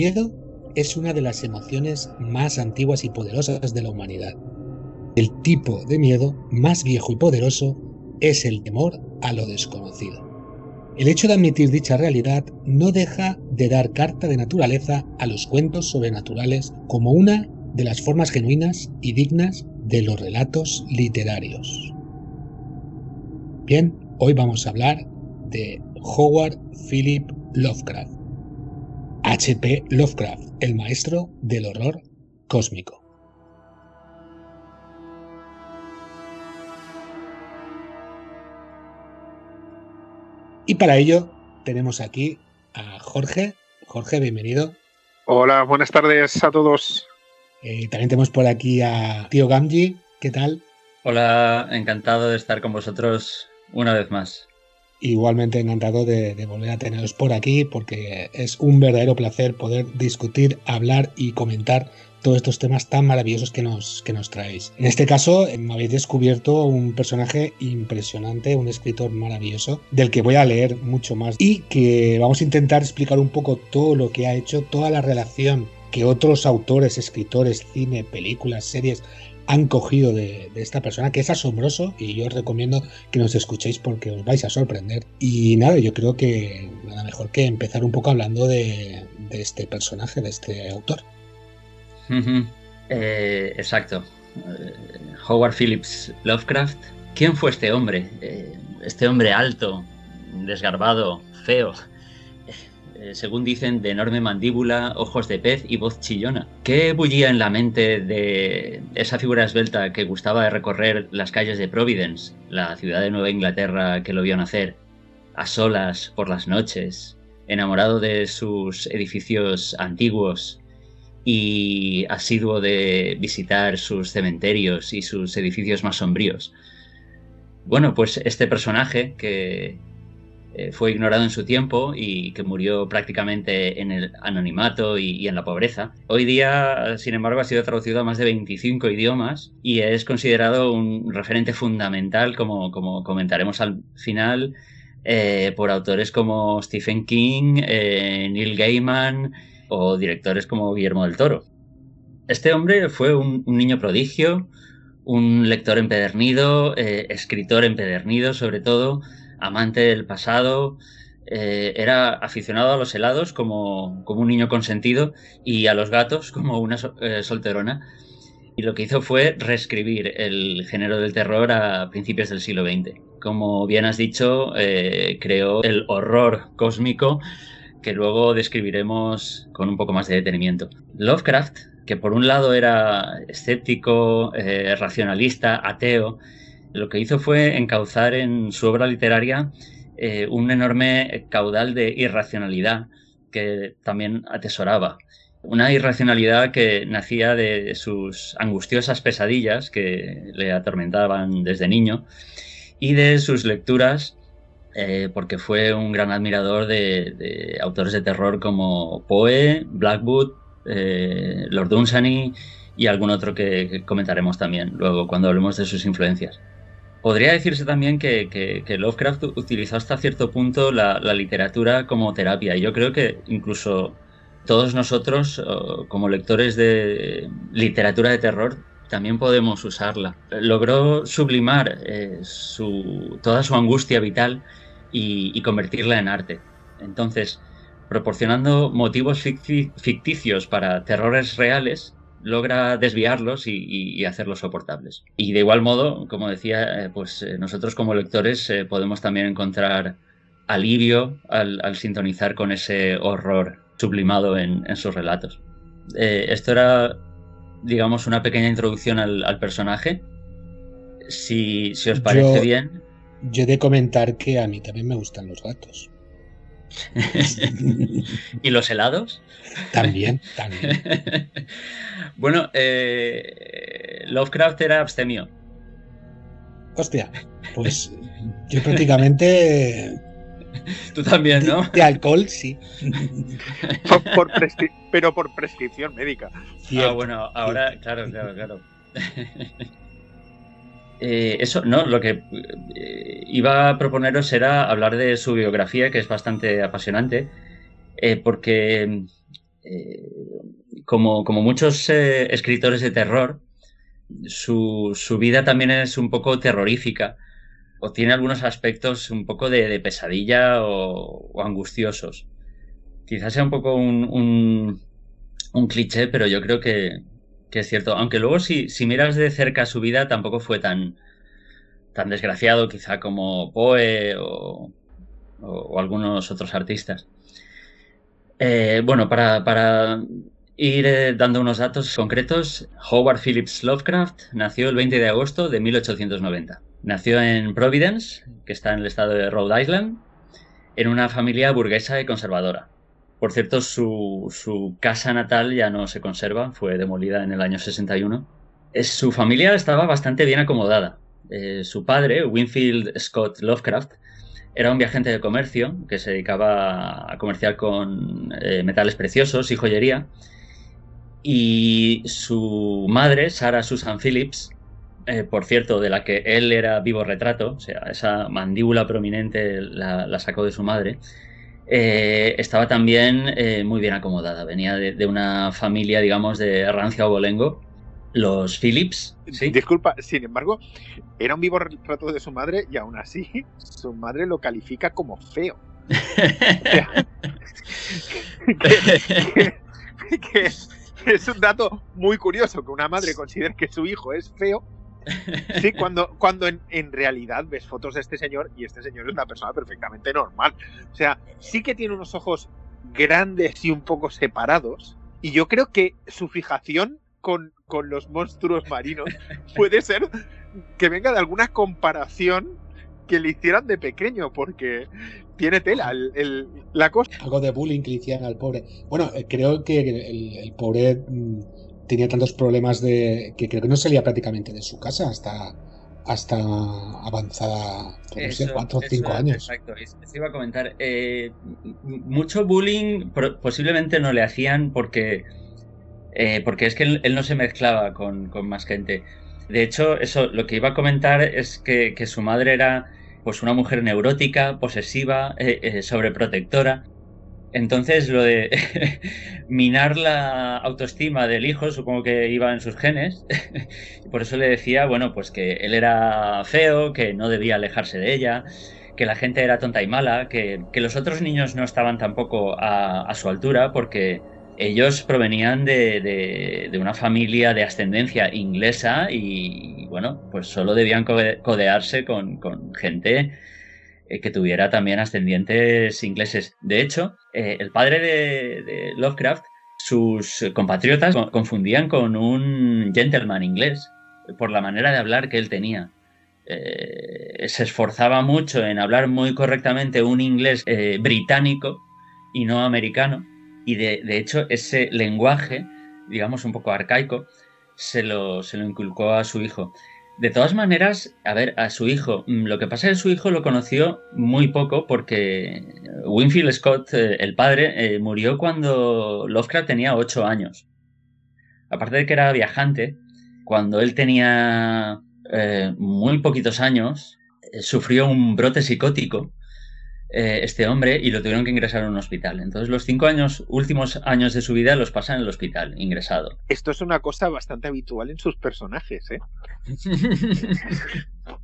Miedo es una de las emociones más antiguas y poderosas de la humanidad. El tipo de miedo más viejo y poderoso es el temor a lo desconocido. El hecho de admitir dicha realidad no deja de dar carta de naturaleza a los cuentos sobrenaturales como una de las formas genuinas y dignas de los relatos literarios. Bien, hoy vamos a hablar de Howard Philip Lovecraft H.P. Lovecraft, el maestro del horror cósmico. Y para ello tenemos aquí a Jorge. Jorge, bienvenido. Hola, buenas tardes a todos. Eh, también tenemos por aquí a Tío Gamji. ¿Qué tal? Hola, encantado de estar con vosotros una vez más. Igualmente encantado de, volver a teneros por aquí porque es un verdadero placer poder discutir, hablar y comentar todos estos temas tan maravillosos que nos, que nos traéis. En este caso me habéis descubierto un personaje impresionante, un escritor maravilloso, del que voy a leer mucho más y que vamos a intentar explicar un poco todo lo que ha hecho, toda la relación que otros autores, escritores, cine, películas, series han cogido de, esta persona, que es asombroso y yo os recomiendo que nos escuchéis porque os vais a sorprender. Y nada, yo creo que nada mejor que empezar un poco hablando de, este personaje, de este autor. Eh, exacto. Eh, Howard Phillips Lovecraft. ¿Quién fue este hombre? Eh, este hombre alto, desgarbado, feo, eh, según dicen, de enorme mandíbula, ojos de pez y voz chillona. ¿Qué bullía en la mente de esa figura esbelta que gustaba de recorrer las calles de Providence, la ciudad de Nueva Inglaterra que lo vio nacer, a solas por las noches, enamorado de sus edificios antiguos y asiduo de visitar sus cementerios y sus edificios más sombríos? Bueno, pues este personaje que eh, fue ignorado en su tiempo y que murió prácticamente en el anonimato y, en la pobreza. Hoy día, sin embargo, ha sido traducido a más de 25 idiomas y es considerado un referente fundamental, como, comentaremos al final, eh, por autores como Stephen King, eh, Neil Gaiman o directores como Guillermo del Toro. Este hombre fue un niño prodigio, un lector empedernido, escritor empedernido sobre todo, amante del pasado, eh, era aficionado a los helados como, como, un niño consentido y a los gatos como una eh, solterona. Y lo que hizo fue reescribir el género del terror a principios del siglo XX. Como bien has dicho, eh, creó el horror cósmico que luego describiremos con un poco más de detenimiento. Lovecraft, que por un lado era escéptico, racionalista, ateo, lo que hizo fue encauzar en su obra literaria eh, un enorme caudal de irracionalidad que también atesoraba. Una irracionalidad que nacía de sus angustiosas pesadillas que le atormentaban desde niño y de sus lecturas, eh, porque fue un gran admirador de, autores de terror como Poe, Blackwood, eh, Lord Dunsany y algún otro que comentaremos también luego cuando hablemos de sus influencias. Podría decirse también que, Lovecraft utilizó hasta cierto punto la, literatura como terapia. Yo creo que incluso todos nosotros, como lectores de literatura de terror, también podemos usarla. Logró sublimar eh, toda su angustia vital y, convertirla en arte. Entonces, proporcionando motivos ficticios para terrores reales, logra desviarlos y, hacerlos soportables. Y de igual modo, como decía, eh, pues eh, nosotros como lectores eh, podemos también encontrar alivio al, sintonizar con ese horror sublimado en, sus relatos. Esto era, digamos, una pequeña introducción al, personaje. Si, os parece bien. Yo he de comentar que a mí también me gustan los gatos. ¿Y los helados? También, también. bueno, eh, Lovecraft era abstemio. Hostia, pues yo prácticamente. Tú también, ¿no? De, alcohol, sí. pero por prescripción médica. ah, bueno, ahora, claro, claro, claro. Eh, eso, no, lo que eh, iba a proponeros era hablar de su biografía, que es bastante apasionante, eh, porque como, como, muchos escritores de terror, su, su, vida también es un poco terrorífica, o tiene algunos aspectos un poco de, pesadilla o, angustiosos. Quizás sea un poco un, un, un cliché, pero yo creo que, que es cierto. Aunque luego si, miras de cerca su vida tampoco fue tan, tan desgraciado quizá como Poe o, algunos otros artistas. Eh, bueno, para, ir eh, dando unos datos concretos, Howard Phillips Lovecraft nació el 20 de agosto de 1890. Nació en Providence, que está en el estado de Rhode Island, en una familia burguesa y conservadora. Por cierto, su, casa natal ya no se conserva, fue demolida en el año 61. su familia estaba bastante bien acomodada. Eh, su padre, Winfield Scott Lovecraft, era un viajante de comercio que se dedicaba a comerciar con eh, metales preciosos y joyería. Y su madre, Sarah Susan Phillips, eh, por cierto, de la que él era vivo retrato, o sea, esa mandíbula prominente la sacó de su madre, eh, estaba también eh, muy bien acomodada. Venía de, una familia, digamos, de rancia o bolengo. Los Phillips. Disculpa, sin embargo, era un vivo retrato de su madre y aún así su madre lo califica como feo. es un dato muy curioso que una madre considere que su hijo es feo Sí, cuando, cuando en, realidad ves fotos de este señor y este señor es una persona perfectamente normal. O sea, sí que tiene unos ojos grandes y un poco separados. Y yo creo que su fijación con, los monstruos marinos puede ser que venga de alguna comparación que le hicieran de pequeño, porque tiene tela la cosa. Algo de bullying que le hicieran al pobre. Bueno, eh, creo que el, pobre mm, tenía tantos problemas de que creo que no salía prácticamente de su casa hasta hasta avanzada, no sé, cuatro o cinco años. Exacto, eso iba a comentar. Eh, mucho bullying posiblemente no le hacían porque, eh, porque es que él, no se mezclaba con, más gente. De hecho, eso, lo que iba a comentar es que, su madre era pues una mujer neurótica, posesiva, eh, sobreprotectora. Entonces, lo de minar la autoestima del hijo, supongo que iba en sus genes. Por eso le decía, bueno, pues que él era feo, que no debía alejarse de ella, que la gente era tonta y mala, que, los otros niños no estaban tampoco a, su altura, porque ellos provenían de, una familia de ascendencia inglesa y, bueno, pues solo debían codearse con, con gente eh, que tuviera también ascendientes ingleses. De hecho, eh, el padre de, Lovecraft, sus compatriotas confundían con un gentleman inglés por la manera de hablar que él tenía. Eh, se esforzaba mucho en hablar muy correctamente un inglés británico y no americano. Y de, de, hecho, ese lenguaje, digamos un poco arcaico, se lo, se lo inculcó a su hijo. De todas maneras, a ver, a su hijo, mm, lo que pasa es que su hijo lo conoció muy poco porque Winfield Scott, eh, el padre, eh, murió cuando Lovecraft tenía ocho años. Aparte de que era viajante, cuando él tenía eh, muy poquitos años, sufrió un brote psicótico eh, este hombre y lo tuvieron que ingresar a un hospital. Entonces los cinco años, últimos años de su vida los pasa en el hospital, ingresado. Esto es una cosa bastante habitual en sus personajes, ¿eh? o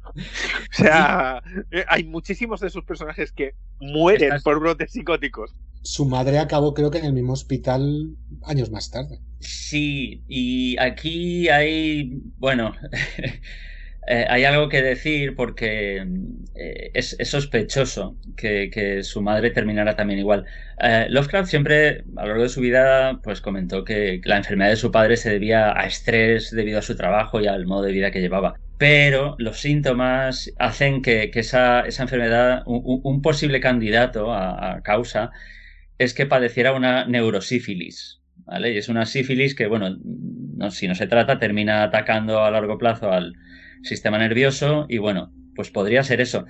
sea, eh, hay muchísimos de sus personajes que mueren por brotes psicóticos. Su madre acabó creo que en el mismo hospital años más tarde. Sí, y aquí hay, bueno, eh, hay algo que decir porque eh, es, sospechoso que, su madre terminara también igual. Eh, Lovecraft siempre, a lo largo de su vida, pues comentó que la enfermedad de su padre se debía a estrés debido a su trabajo y al modo de vida que llevaba. Pero los síntomas hacen que, esa, enfermedad, un, posible candidato a, causa, es que padeciera una neurosífilis. ¿vale? Y es una sífilis que, bueno, si no se trata, termina atacando a largo plazo al sistema nervioso y bueno, pues podría ser eso.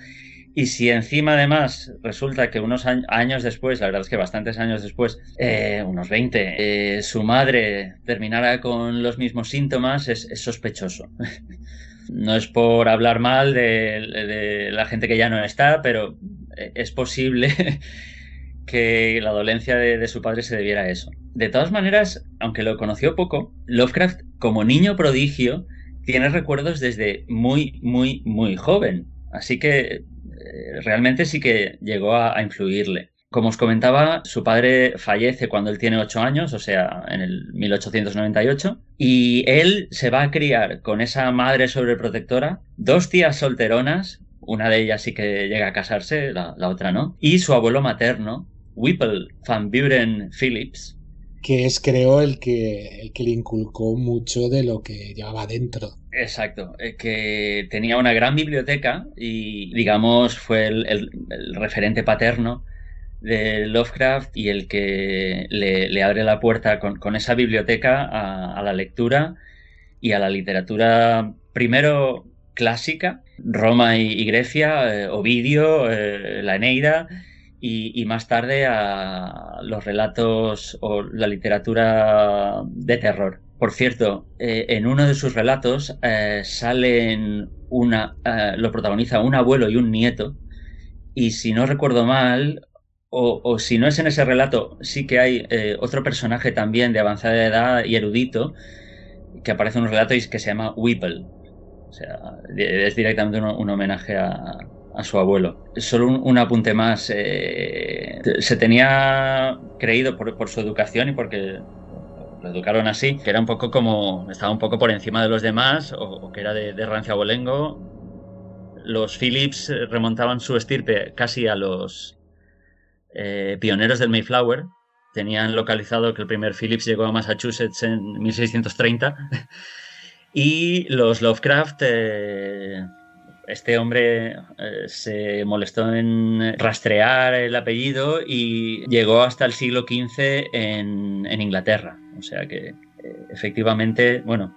Y si encima además resulta que unos años después, la verdad es que bastantes años después, eh, unos 20, eh, su madre terminara con los mismos síntomas, es, sospechoso. no es por hablar mal de, la gente que ya no está, pero eh, es posible que la dolencia de, de, su padre se debiera a eso. De todas maneras, aunque lo conoció poco, Lovecraft, como niño prodigio, tiene recuerdos desde muy, muy, muy joven. Así que eh, realmente sí que llegó a, influirle. Como os comentaba, su padre fallece cuando él tiene 8 años, o sea, en el 1898, y él se va a criar con esa madre sobreprotectora, dos tías solteronas, una de ellas sí que llega a casarse, la otra no, y su abuelo materno, Whipple Van Buren Phillips, que es creo el que, el que le inculcó mucho de lo que llevaba dentro. Exacto, eh, que tenía una gran biblioteca y digamos fue el, referente paterno de Lovecraft y el que le, abre la puerta con, esa biblioteca a, la lectura y a la literatura primero clásica, Roma y, Grecia, eh, Ovidio, eh, la Eneida, y, más tarde a los relatos o la literatura de terror. Por cierto, eh, en uno de sus relatos eh, salen una, eh, lo protagoniza un abuelo y un nieto, y si no recuerdo mal, o, si no es en ese relato, sí que hay otro personaje también de avanzada edad y erudito que aparece en un relato y que se llama Whipple. O sea, es directamente un homenaje a, a su abuelo. Solo un, apunte más. Eh, se tenía creído por, su educación y porque lo educaron así, que era un poco como, estaba un poco por encima de los demás o, que era de, de rancia abolengo. Los Phillips remontaban su estirpe casi a los eh, pioneros del Mayflower. Tenían localizado que el primer Phillips llegó a Massachusetts en 1630. y los Lovecraft eh, este hombre eh, se molestó en rastrear el apellido y llegó hasta el siglo XV en, Inglaterra. O sea que eh, efectivamente, bueno,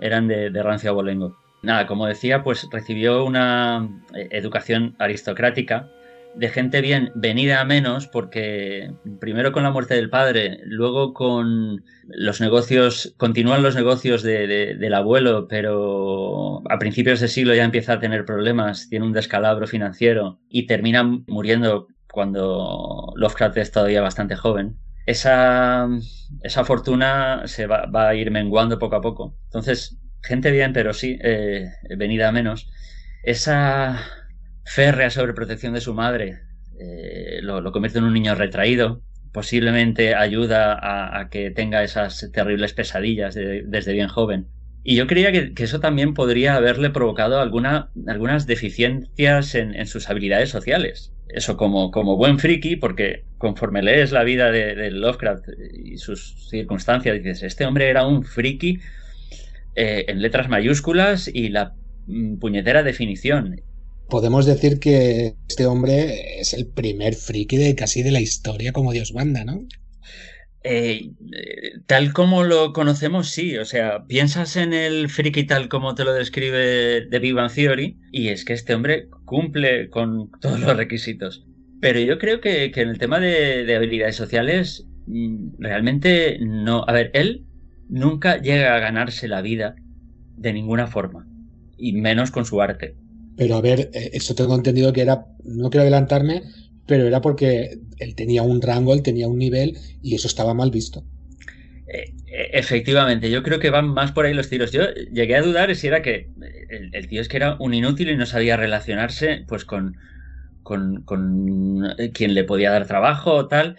eran de, de rancio abolengo. Nada, como decía, pues recibió una eh, educación aristocrática de gente bien venida a menos porque primero con la muerte del padre, luego con los negocios, continúan los negocios del abuelo, pero a principios de siglo ya empieza a tener problemas, tiene un descalabro financiero y termina muriendo cuando Lovecraft es todavía bastante joven. Esa, esa fortuna se va, a ir menguando poco a poco. Entonces, gente bien, pero sí, eh, venida a menos. Esa férrea sobreprotección de su madre eh, lo, convierte en un niño retraído, posiblemente ayuda a, que tenga esas terribles pesadillas desde bien joven. Y yo creía que, eso también podría haberle provocado alguna, algunas deficiencias en, sus habilidades sociales. Eso como, buen friki, porque conforme lees la vida de, Lovecraft y sus circunstancias, dices, este hombre era un friki eh, en letras mayúsculas y la mm, puñetera definición podemos decir que este hombre es el primer friki de casi de la historia como Dios manda, ¿no? Eh, tal como lo conocemos, sí. O sea, piensas en el friki tal como te lo describe The Big Theory y es que este hombre cumple con todos los requisitos. Pero yo creo que, en el tema de, habilidades sociales, mm, realmente no. A ver, él nunca llega a ganarse la vida de ninguna forma, y menos con su arte. Pero a ver, eh, eso tengo entendido que era, no quiero adelantarme, pero era porque él tenía un rango, él tenía un nivel y eso estaba mal visto. Eh, eh, efectivamente, yo creo que van más por ahí los tiros. Yo llegué a dudar si era que el, tío es que era un inútil y no sabía relacionarse pues con, con, quien le podía dar trabajo o tal,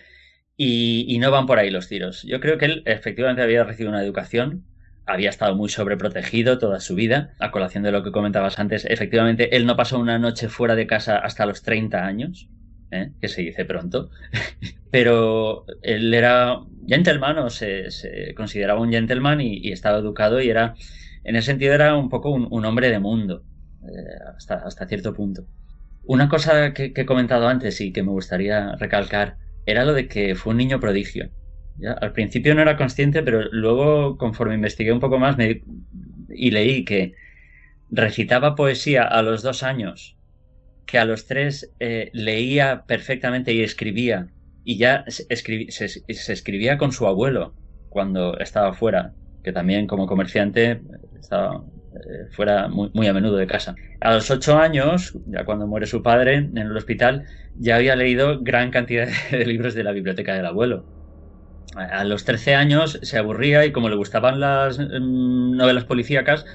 y, y, no van por ahí los tiros. Yo creo que él efectivamente había recibido una educación había estado muy sobreprotegido toda su vida. A colación de lo que comentabas antes, efectivamente, él no pasó una noche fuera de casa hasta los 30 años, ¿eh? que se dice pronto, pero él era gentleman o se, consideraba un gentleman y, estaba educado y era, en ese sentido, era un poco un, hombre de mundo, eh, hasta, hasta cierto punto. Una cosa que, he comentado antes y que me gustaría recalcar era lo de que fue un niño prodigio. Al principio no era consciente, pero luego, conforme investigué un poco más me, y leí que recitaba poesía a los dos años, que a los tres eh, leía perfectamente y escribía, y ya se, escribía con su abuelo cuando estaba fuera, que también como comerciante estaba eh, fuera muy, muy, a menudo de casa. A los ocho años, ya cuando muere su padre en el hospital, ya había leído gran cantidad de libros de la biblioteca del abuelo a los 13 años se aburría y como le gustaban las mm, novelas policíacas,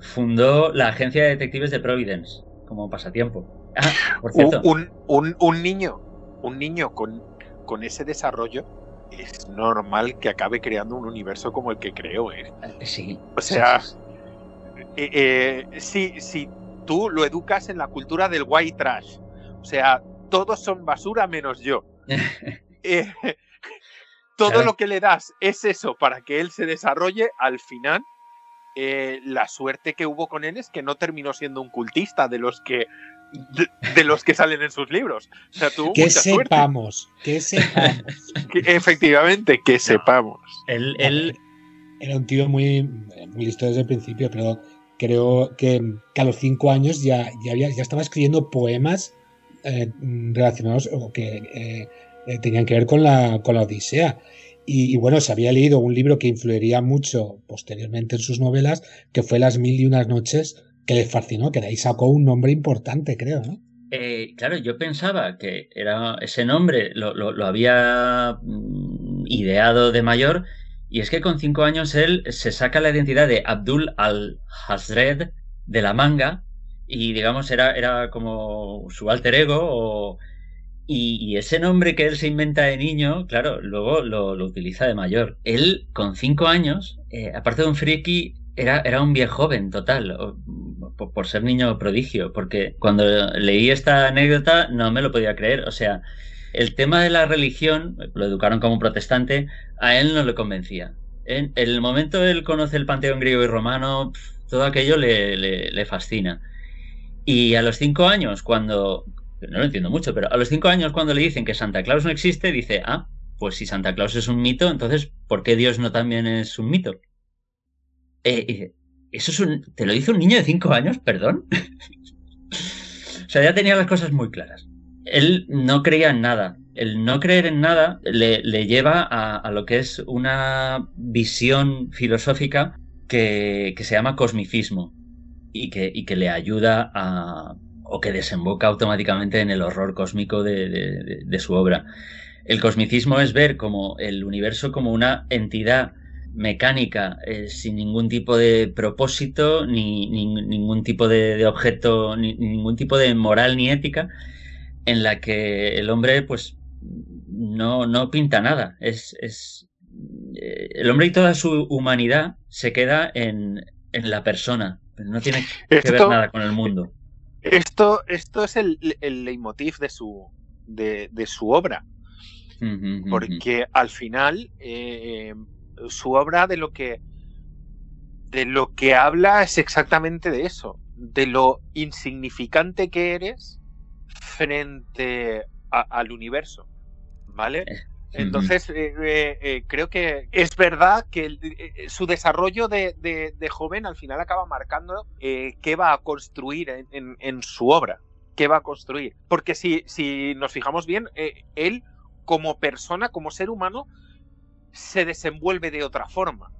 fundó la agencia de detectives de Providence como pasatiempo. Ah, por cierto. Un, un, niño, un niño con, con ese desarrollo es normal que acabe creando un universo como el que creó. ¿eh? eh sí. O sea, eh, eh, si, si tú lo educas en la cultura del white trash, o sea, todos son basura menos yo. todo lo que le das es eso para que él se desarrolle, al final eh, la suerte que hubo con él es que no terminó siendo un cultista de los que de, los que salen en sus libros. O sea, que sepamos, que sepamos. efectivamente, que sepamos. Él, él, Era un tío muy, muy listo desde el principio, pero creo que, a los cinco años ya, ya, ya estaba escribiendo poemas eh, relacionados o que eh, eh, tenían que ver con la, con la Odisea. Y, bueno, se había leído un libro que influiría mucho posteriormente en sus novelas, que fue Las Mil y Unas Noches, que le fascinó, que de ahí sacó un nombre importante, creo, ¿no? Eh, claro, yo pensaba que era ese nombre lo, lo, había mm, ideado de mayor, y es que con cinco años él se saca la identidad de Abdul al-Hazred de la manga, y digamos era, era como su alter ego o y, ese nombre que él se inventa de niño, claro, luego lo, utiliza de mayor. Él, con cinco años, eh, aparte de un friki, era, era un viejo joven total, por, ser niño prodigio, porque cuando leí esta anécdota no me lo podía creer. O sea, el tema de la religión, lo educaron como protestante, a él no le convencía. En, el momento él conoce el panteón griego y romano, todo aquello le, le fascina. Y a los cinco años, cuando no lo entiendo mucho, pero a los cinco años cuando le dicen que Santa Claus no existe, dice, ah, pues si Santa Claus es un mito, entonces, ¿por qué Dios no también es un mito? Eh, eso es un, ¿Te lo dice un niño de cinco años? Perdón. o sea, ya tenía las cosas muy claras. Él no creía en nada. El no creer en nada le, lleva a, lo que es una visión filosófica que, se llama cosmicismo y que, y que le ayuda a, o que desemboca automáticamente en el horror cósmico de, su obra. El cosmicismo es ver como el universo como una entidad mecánica eh, sin ningún tipo de propósito, ni, ningún tipo de, objeto, ni, ningún tipo de moral ni ética, en la que el hombre pues no, no pinta nada. Es, es eh, el hombre y toda su humanidad se queda en, en la persona, no tiene que ver nada con el mundo. Esto, esto es el, el leitmotiv de su, de, su obra. Porque al final eh, su obra de lo que de lo que habla es exactamente de eso, de lo insignificante que eres frente al universo, ¿vale? Eh, entonces, eh, eh, eh, creo que es verdad que su desarrollo de, joven al final acaba marcando qué va a construir en, su obra, qué va a construir. Porque si, si nos fijamos bien, él como persona, como ser humano, se desenvuelve de otra forma.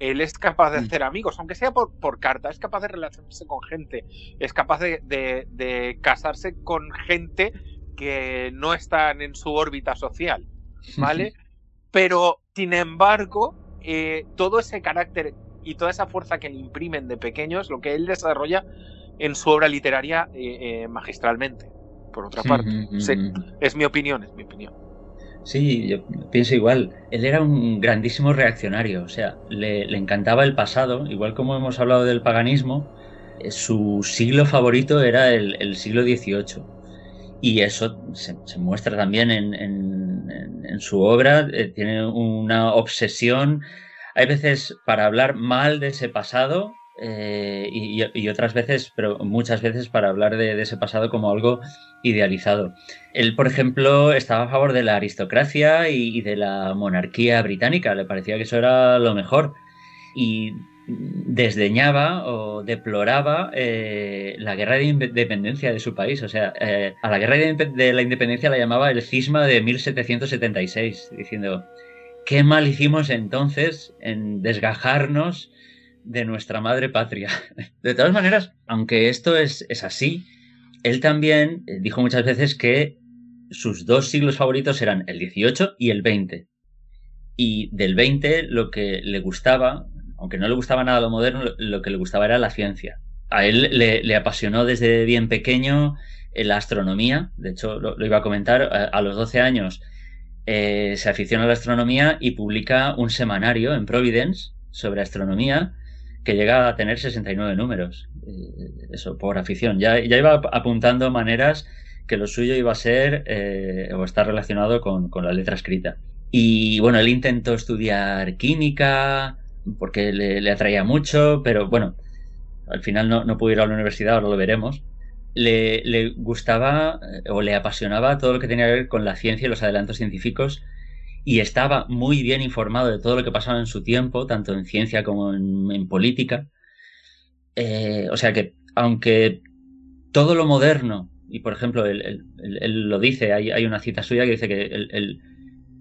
Él es capaz de mm. hacer amigos, aunque sea por, por carta, es capaz de relacionarse con gente, es capaz de, de casarse con gente que no están en su órbita social ¿vale? Pero, sin embargo, eh, todo ese carácter y toda esa fuerza que le imprimen de pequeños, lo que él desarrolla en su obra literaria eh, eh, magistralmente, por otra parte. es mi opinión, es mi opinión. Sí, yo pienso igual. Él era un grandísimo reaccionario, o sea, le, encantaba el pasado, igual como hemos hablado del paganismo, su siglo favorito era el, siglo XVIII. Y eso se, muestra también en, su obra, eh, tiene una obsesión, hay veces para hablar mal de ese pasado, eh, y, otras veces, pero muchas veces para hablar de, ese pasado como algo idealizado. Él, por ejemplo, estaba a favor de la aristocracia y, de la monarquía británica, le parecía que eso era lo mejor. Y desdeñaba o deploraba eh, la guerra de independencia de su país. O sea, eh, a la guerra de la independencia la llamaba el cisma de 1776, diciendo, ¿qué mal hicimos entonces en desgajarnos de nuestra madre patria. De todas maneras, aunque esto es, así, él también eh, dijo muchas veces que sus dos siglos favoritos eran el 18 y el 20. Y del 20 lo que le gustaba, aunque no le gustaba nada lo moderno, lo que le gustaba era la ciencia. A él le, apasionó desde bien pequeño eh, la astronomía, de hecho lo, iba a comentar, a, los 12 años eh, se aficiona a la astronomía y publica un semanario en Providence sobre astronomía que llega a tener 69 números. Eh, eso, por afición. Ya, iba apuntando maneras que lo suyo iba a ser o estar relacionado con, la letra escrita. Y bueno, él intentó estudiar química porque le, atraía mucho, pero bueno, al final no, no pudo ir a la universidad, ahora lo veremos. Le, le, gustaba eh, o le apasionaba todo lo que tenía que ver con la ciencia y los adelantos científicos y estaba muy bien informado de todo lo que pasaba en su tiempo, tanto en ciencia como en, política. Eh, o sea que, aunque todo lo moderno, y por ejemplo, él, lo dice, hay, una cita suya que dice que el,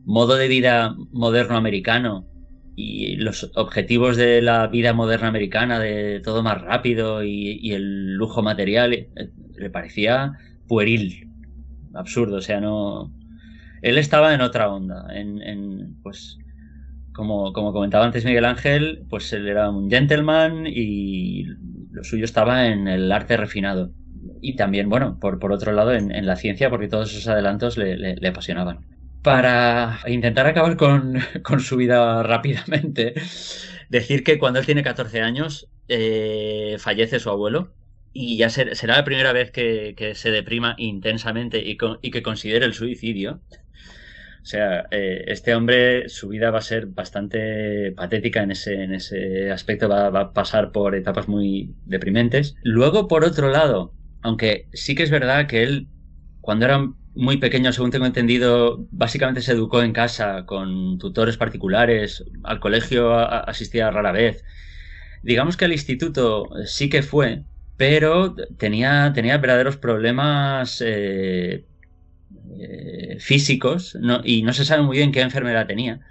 modo de vida moderno americano y los objetivos de la vida moderna americana, de todo más rápido y, el lujo material, eh, le parecía pueril, absurdo, o sea, no, él estaba en otra onda, en, pues, como, como, comentaba antes Miguel Ángel, pues él era un gentleman y lo suyo estaba en el arte refinado. Y también, bueno, por, por otro lado, en, la ciencia, porque todos esos adelantos le, apasionaban. Para intentar acabar con, su vida rápidamente, decir que cuando él tiene 14 años, eh, fallece su abuelo, y ya será la primera vez que, se deprima intensamente y, que considere el suicidio. O sea, eh, este hombre, su vida va a ser bastante patética en ese, en ese aspecto, va, a pasar por etapas muy deprimentes. Luego, por otro lado, aunque sí que es verdad que él, cuando era muy pequeño, según tengo entendido, básicamente se educó en casa con tutores particulares, al colegio asistía rara vez. Digamos que al instituto sí que fue, pero tenía, verdaderos problemas eh, eh, físicos y no se sabe muy bien qué enfermedad tenía.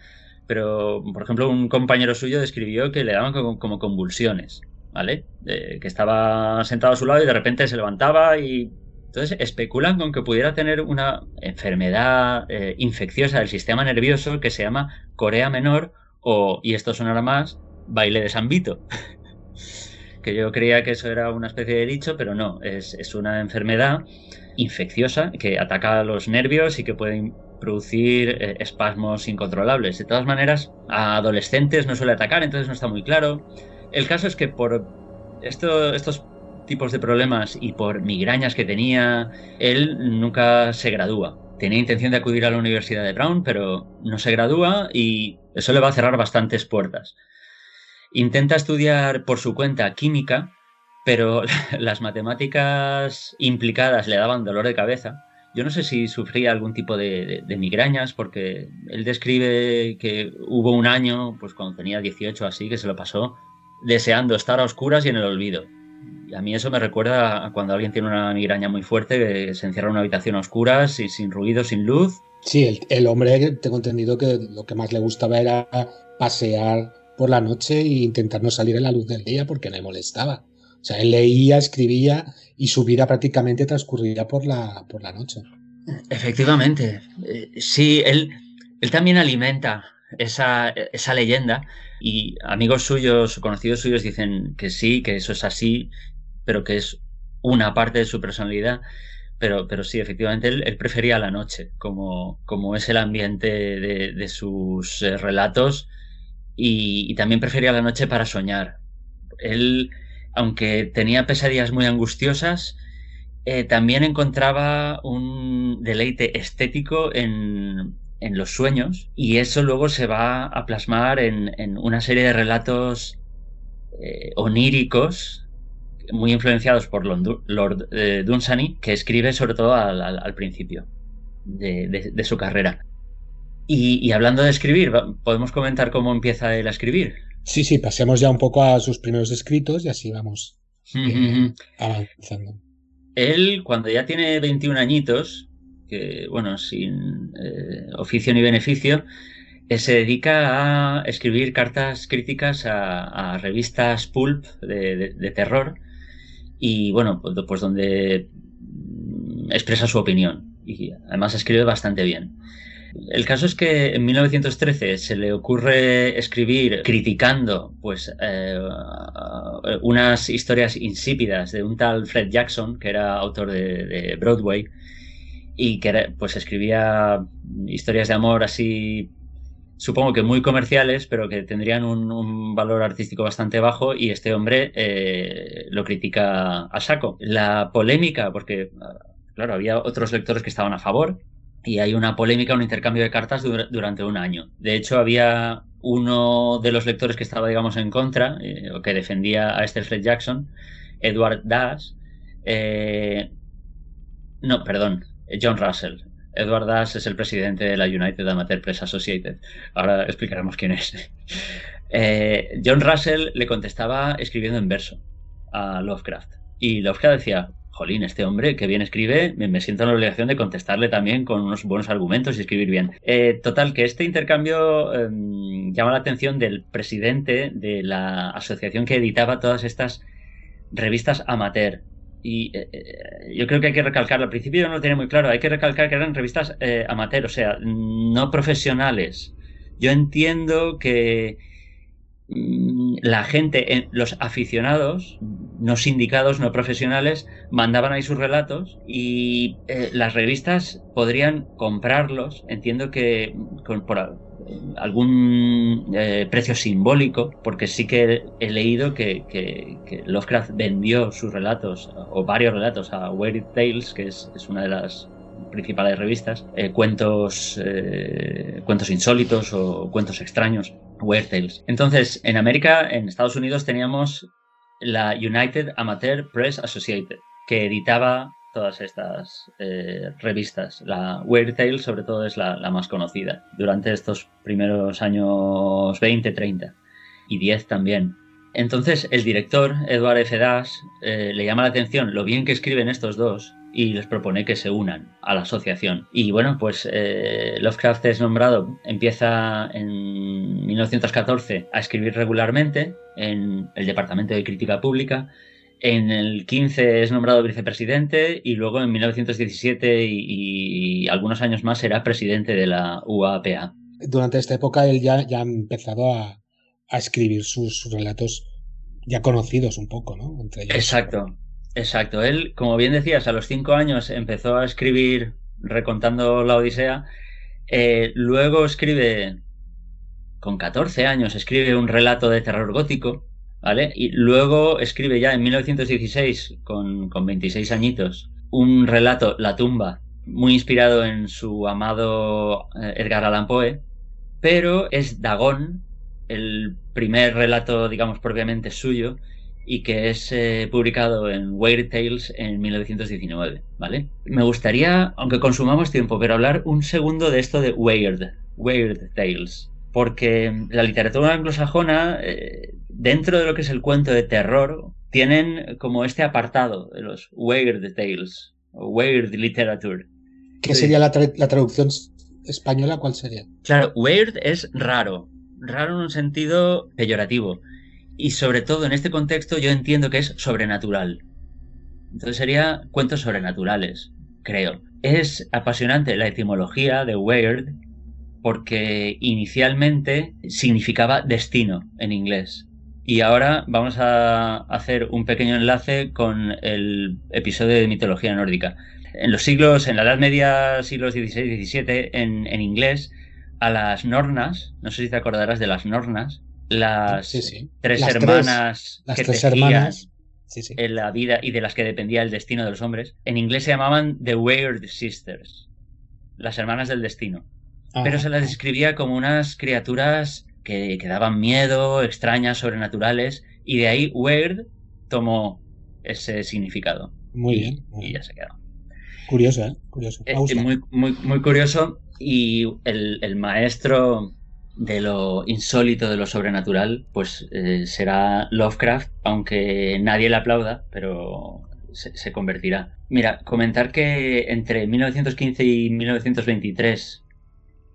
Pero, por ejemplo, un compañero suyo describió que le daban como, convulsiones, ¿vale? que estaba sentado a su lado y de repente se levantaba y... Entonces especulan con que pudiera tener una enfermedad eh, infecciosa del sistema nervioso que se llama Corea Menor o, y esto sonará más, baile de San Vito. que yo creía que eso era una especie de dicho, pero no, es, es una enfermedad infecciosa que ataca a los nervios y que puede producir eh, espasmos incontrolables. De todas maneras, a adolescentes no suele atacar, entonces no está muy claro. El caso es que por estos tipos de problemas y por migrañas que tenía, él nunca se gradúa. Tenía intención de acudir a la Universidad de Brown, pero no se gradúa y eso le va a cerrar bastantes puertas. Intenta estudiar por su cuenta química, pero las matemáticas implicadas le daban dolor de cabeza. Yo no sé si sufría algún tipo de, migrañas, porque él describe que hubo un año, pues cuando tenía 18 así, que se lo pasó deseando estar a oscuras y en el olvido. Y a mí eso me recuerda a cuando alguien tiene una migraña muy fuerte, que se encierra en una habitación a oscuras y sin ruido, sin luz. Sí, el, el hombre, tengo entendido que lo que más le gustaba era pasear por la noche e intentar no salir en la luz del día porque le molestaba. O sea, él leía, escribía y su vida prácticamente transcurría por la, por la noche. Efectivamente. Eh, sí, él, él también alimenta esa, esa leyenda y amigos suyos, conocidos suyos dicen que sí, que eso es así, pero que es una parte de su personalidad. pero, pero sí, efectivamente, él, prefería la noche, como, como es el ambiente de, sus eh, relatos, y, también prefería la noche para soñar. Él, aunque tenía pesadillas muy angustiosas, eh, también encontraba un deleite estético en, en, los sueños, y eso luego se va a plasmar en, en una serie de relatos eh, oníricos muy influenciados por Lord, eh, Dunsany, que escribe sobre todo al, principio de, su carrera. Y, hablando de escribir, ¿podemos comentar cómo empieza él a escribir? Sí, sí, pasemos ya un poco a sus primeros escritos y así vamos avanzando. Él, cuando ya tiene 21 añitos, que bueno, sin eh, oficio ni beneficio, eh, se dedica a escribir cartas críticas a, revistas pulp de, terror y bueno, pues, pues, donde expresa su opinión y además escribe bastante bien. El caso es que en 1913 se le ocurre escribir criticando pues eh, unas historias insípidas de un tal Fred Jackson que era autor de, Broadway y que pues escribía historias de amor así supongo que muy comerciales, pero que tendrían un, valor artístico bastante bajo y este hombre eh, lo critica a saco. La polémica, porque claro, había otros lectores que estaban a favor y hay una polémica, un intercambio de cartas durante un año. De hecho, había uno de los lectores que estaba, digamos, en contra, eh, o que defendía a Esther Fred Jackson, Edward Dash. Eh, no, perdón, John Russell. Edward Dash es el presidente de la United Amateur Press Associated. Ahora explicaremos quién es. Eh, John Russell le contestaba escribiendo en verso a Lovecraft. Y Lovecraft decía, jolín, este hombre que bien escribe, me, siento en la obligación de contestarle también con unos buenos argumentos y escribir bien. Eh, total, que este intercambio em, llama la atención del presidente de la asociación que editaba todas estas revistas amateur y eh, eh, yo creo que hay que recalcar, al principio yo no lo tenía muy claro, hay que recalcar que eran revistas eh, amateur, o sea, no profesionales. Yo entiendo que mm, la gente, los aficionados, no sindicados, no profesionales, mandaban ahí sus relatos y las revistas podrían comprarlos. Entiendo que con, por, algún eh, precio simbólico, porque sí que he leído que, Lovecraft vendió sus relatos, o varios relatos, a Weird Tales, que es, una de las principales revistas, eh, cuentos, eh, cuentos insólitos o cuentos extraños, Weird Tales. Entonces, en América, en Estados Unidos, teníamos la United Amateur Press Associated, que editaba todas estas eh, revistas. La Weird Tale, sobre todo, es la, más conocida durante estos primeros años 20, 30 y 10 también. Entonces, el director, Edward F. Dash, eh, le llama la atención lo bien que escriben estos dos y les propone que se unan a la asociación. Y bueno, pues eh, Lovecraft es nombrado, empieza en 1914 a escribir regularmente en el Departamento de Crítica Pública en el 15 es nombrado vicepresidente y luego en 1917 y, algunos años más será presidente de la UAPA. Durante esta época él ya, ya ha empezado a, escribir sus, relatos ya conocidos un poco, ¿no? Exacto, exacto. Él, como bien decías, a los cinco años empezó a escribir recontando la Odisea. Eh, luego escribe, con 14 años, escribe un relato de terror gótico Y luego escribe ya en 1916, con, con 26 añitos, un relato, La tumba, muy inspirado en su amado eh, Edgar Allan Poe, pero es Dagón, el primer relato, digamos, propiamente suyo, y que es eh, publicado en Weird Tales en 1919, ¿vale? Me gustaría, aunque consumamos tiempo, pero hablar un segundo de esto de Weird, Weird Tales, porque la literatura anglosajona eh, dentro de lo que es el cuento de terror, tienen como este apartado de los weird tales, o weird literature. ¿Qué sería la, traducción española? ¿Cuál sería? Claro, weird es raro, raro en un sentido peyorativo. Y sobre todo en este contexto yo entiendo que es sobrenatural. Entonces sería cuentos sobrenaturales, creo. Es apasionante la etimología de weird porque inicialmente significaba destino en inglés. Y ahora vamos a hacer un pequeño enlace con el episodio de mitología nórdica. En los siglos, en la Edad Media, siglos XVI y XVII, en, en inglés, a las nornas, no sé si te acordarás de las nornas, las tres hermanas las tres hermanas en la vida y de las que dependía el destino de los hombres, en inglés se llamaban The Weird Sisters, las hermanas del destino. Pero se las describía como unas criaturas que, que, daban miedo, extrañas, sobrenaturales, y de ahí Weird tomó ese significado. Muy bien. Y ya se quedó. Curioso, ¿eh? Curioso. Eh, muy, muy, muy curioso. Y el, el maestro de lo insólito, de lo sobrenatural, pues eh, será Lovecraft, aunque nadie le aplauda, pero se, convertirá. Mira, comentar que entre 1915 y 1923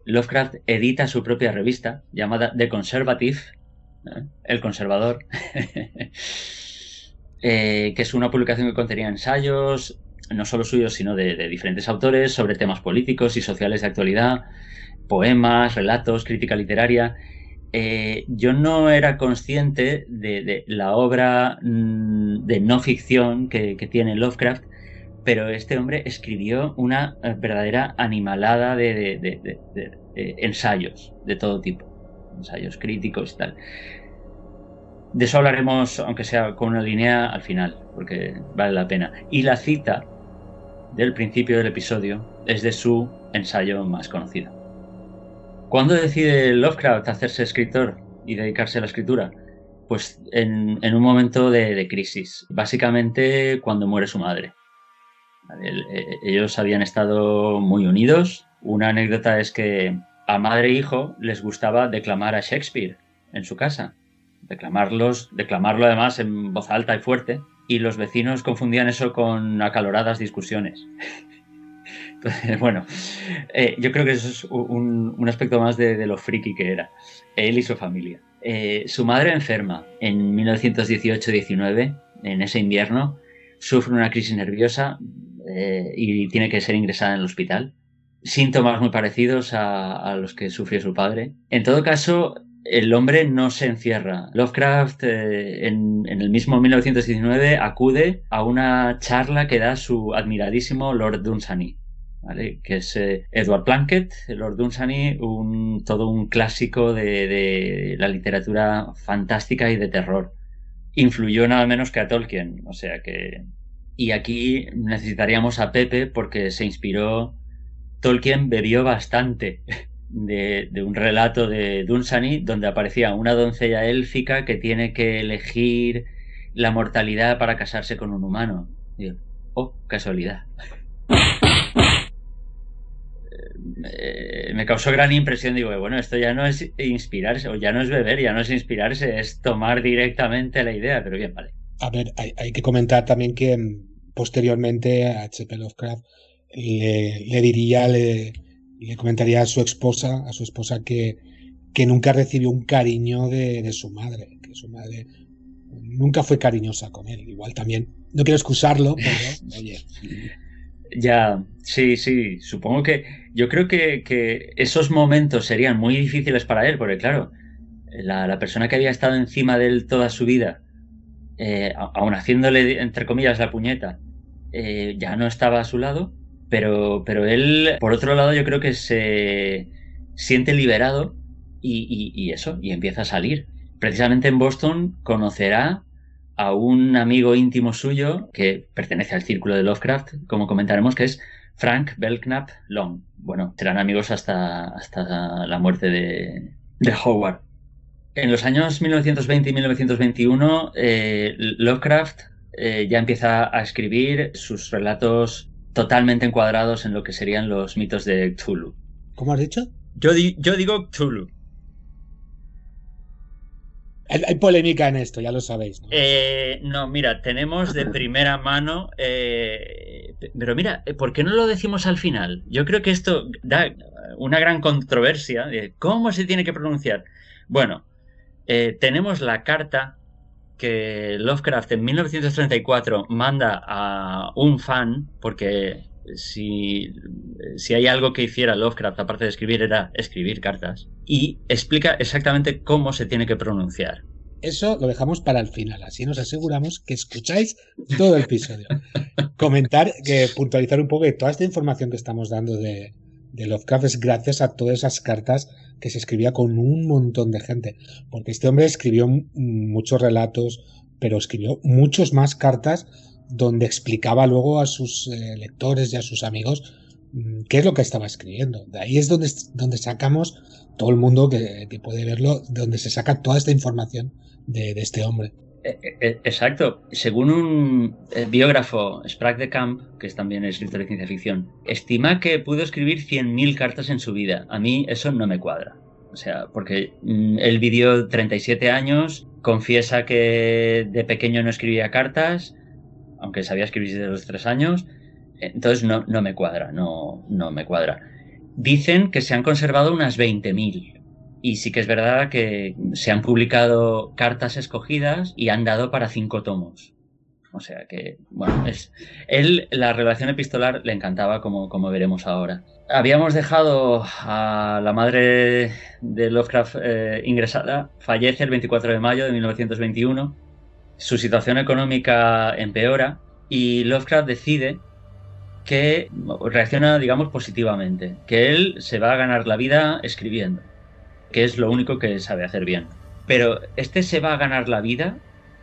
Lovecraft edita su propia revista llamada The Conservative, ¿eh? El Conservador, eh, que es una publicación que contenía ensayos, no solo suyos, sino de diferentes autores sobre temas políticos y sociales de actualidad poemas, relatos, crítica literaria. Eh, yo no era consciente de, la obra mm, de no ficción que, tiene Lovecraft, pero este hombre escribió una eh, verdadera animalada de, ensayos de todo tipo, ensayos críticos y tal. De eso hablaremos, aunque sea con una línea al final, porque vale la pena. Y la cita del principio del episodio es de su ensayo más conocido. ¿Cuándo decide Lovecraft hacerse escritor y dedicarse a la escritura? Pues en, un momento de, crisis, básicamente cuando muere su madre. Eh, ellos habían estado muy unidos. Una anécdota es que a madre e hijo les gustaba declamar a Shakespeare en su casa. Declamarlos, declamarlo además en voz alta y fuerte. Y los vecinos confundían eso con acaloradas discusiones. bueno, eh, yo creo que eso es un, aspecto más de, lo friki que era, él y su familia. Eh, su madre enferma en 1918-19, en ese invierno, sufre una crisis nerviosa eh, y tiene que ser ingresada en el hospital. Síntomas muy parecidos a, los que sufrió su padre. En todo caso, el hombre no se encierra. Lovecraft en, en, el mismo 1919 acude a una charla que da su admiradísimo Lord Dunsany que es eh, Edward Plunkett, Lord Dunsany, un, todo un clásico de, la literatura fantástica y de terror. Influyó nada menos que a Tolkien, o sea que... Y aquí necesitaríamos a Pepe porque se inspiró... Tolkien bebió bastante de, un relato de Dunsany donde aparecía una doncella élfica que tiene que elegir la mortalidad para casarse con un humano. oh, casualidad. me causó gran impresión. Digo, bueno, esto ya no es inspirarse, o ya no es beber, ya no es inspirarse, es tomar directamente la idea, pero bien, vale. A ver, hay, que comentar también que posteriormente a H.P. Lovecraft le, diría, le, comentaría a su esposa, a su esposa que, que nunca recibió un cariño de, de su madre, que su madre nunca fue cariñosa con él. Igual también, no quiero excusarlo, pero oye. Ya, sí, sí, supongo que yo creo que, esos momentos serían muy difíciles para él, porque claro, la, persona que había estado encima de él toda su vida, eh, aun haciéndole, entre comillas, la puñeta, eh, ya no estaba a su lado, pero, pero él, por otro lado, yo creo que se siente liberado y, eso, y empieza a salir. Precisamente en Boston conocerá a un amigo íntimo suyo que pertenece al círculo de Lovecraft, como comentaremos, que es Frank Belknap Long. Bueno, serán amigos hasta, hasta la muerte de, Howard. En los años 1920 y 1921, eh, Lovecraft eh, ya empieza a escribir sus relatos totalmente encuadrados en lo que serían los mitos de Cthulhu. ¿Cómo has dicho? Yo, yo digo Cthulhu. Hay, polémica en esto, ya lo sabéis. ¿no? Eh, no, mira, tenemos de primera mano. Eh, pero mira, ¿por qué no lo decimos al final? Yo creo que esto da una gran controversia de cómo se tiene que pronunciar. Bueno, eh, tenemos la carta que Lovecraft en 1934 manda a un fan, porque si, si, hay algo que hiciera Lovecraft, aparte de escribir, era escribir cartas, y explica exactamente cómo se tiene que pronunciar. eso lo dejamos para el final. Así nos aseguramos que escucháis todo el episodio. Comentar, que puntualizar un poco toda esta información que estamos dando de, de Lovecraft es gracias a todas esas cartas que se escribía con un montón de gente. Porque este hombre escribió muchos relatos, pero escribió muchos más cartas donde explicaba luego a sus eh, lectores y a sus amigos mm, qué es lo que estaba escribiendo. De ahí es donde, donde sacamos todo el mundo que, puede verlo, de donde se saca toda esta información de, este hombre. E, e, e, exacto. Según un eh, biógrafo, Sprague de Camp, que es también escritor de ciencia ficción, estima que pudo escribir 100.000 cartas en su vida. A mí eso no me cuadra. O sea, porque mm, él vivió 37 años, confiesa que de pequeño no escribía cartas, aunque sabía escribir desde los 3 años, entonces no, no me cuadra, no, no me cuadra. Dicen que se han conservado unas 20.000. Y sí que es verdad que se han publicado cartas escogidas y han dado para cinco tomos. O sea que, bueno, es. Él, la relación epistolar le encantaba, como, como veremos ahora. Habíamos dejado a la madre de Lovecraft eh, ingresada, fallece el 24 de mayo de 1921. Su situación económica empeora y Lovecraft decide que reacciona, digamos, positivamente, que él se va a ganar la vida escribiendo, que es lo único que sabe hacer bien. Pero este se va a ganar la vida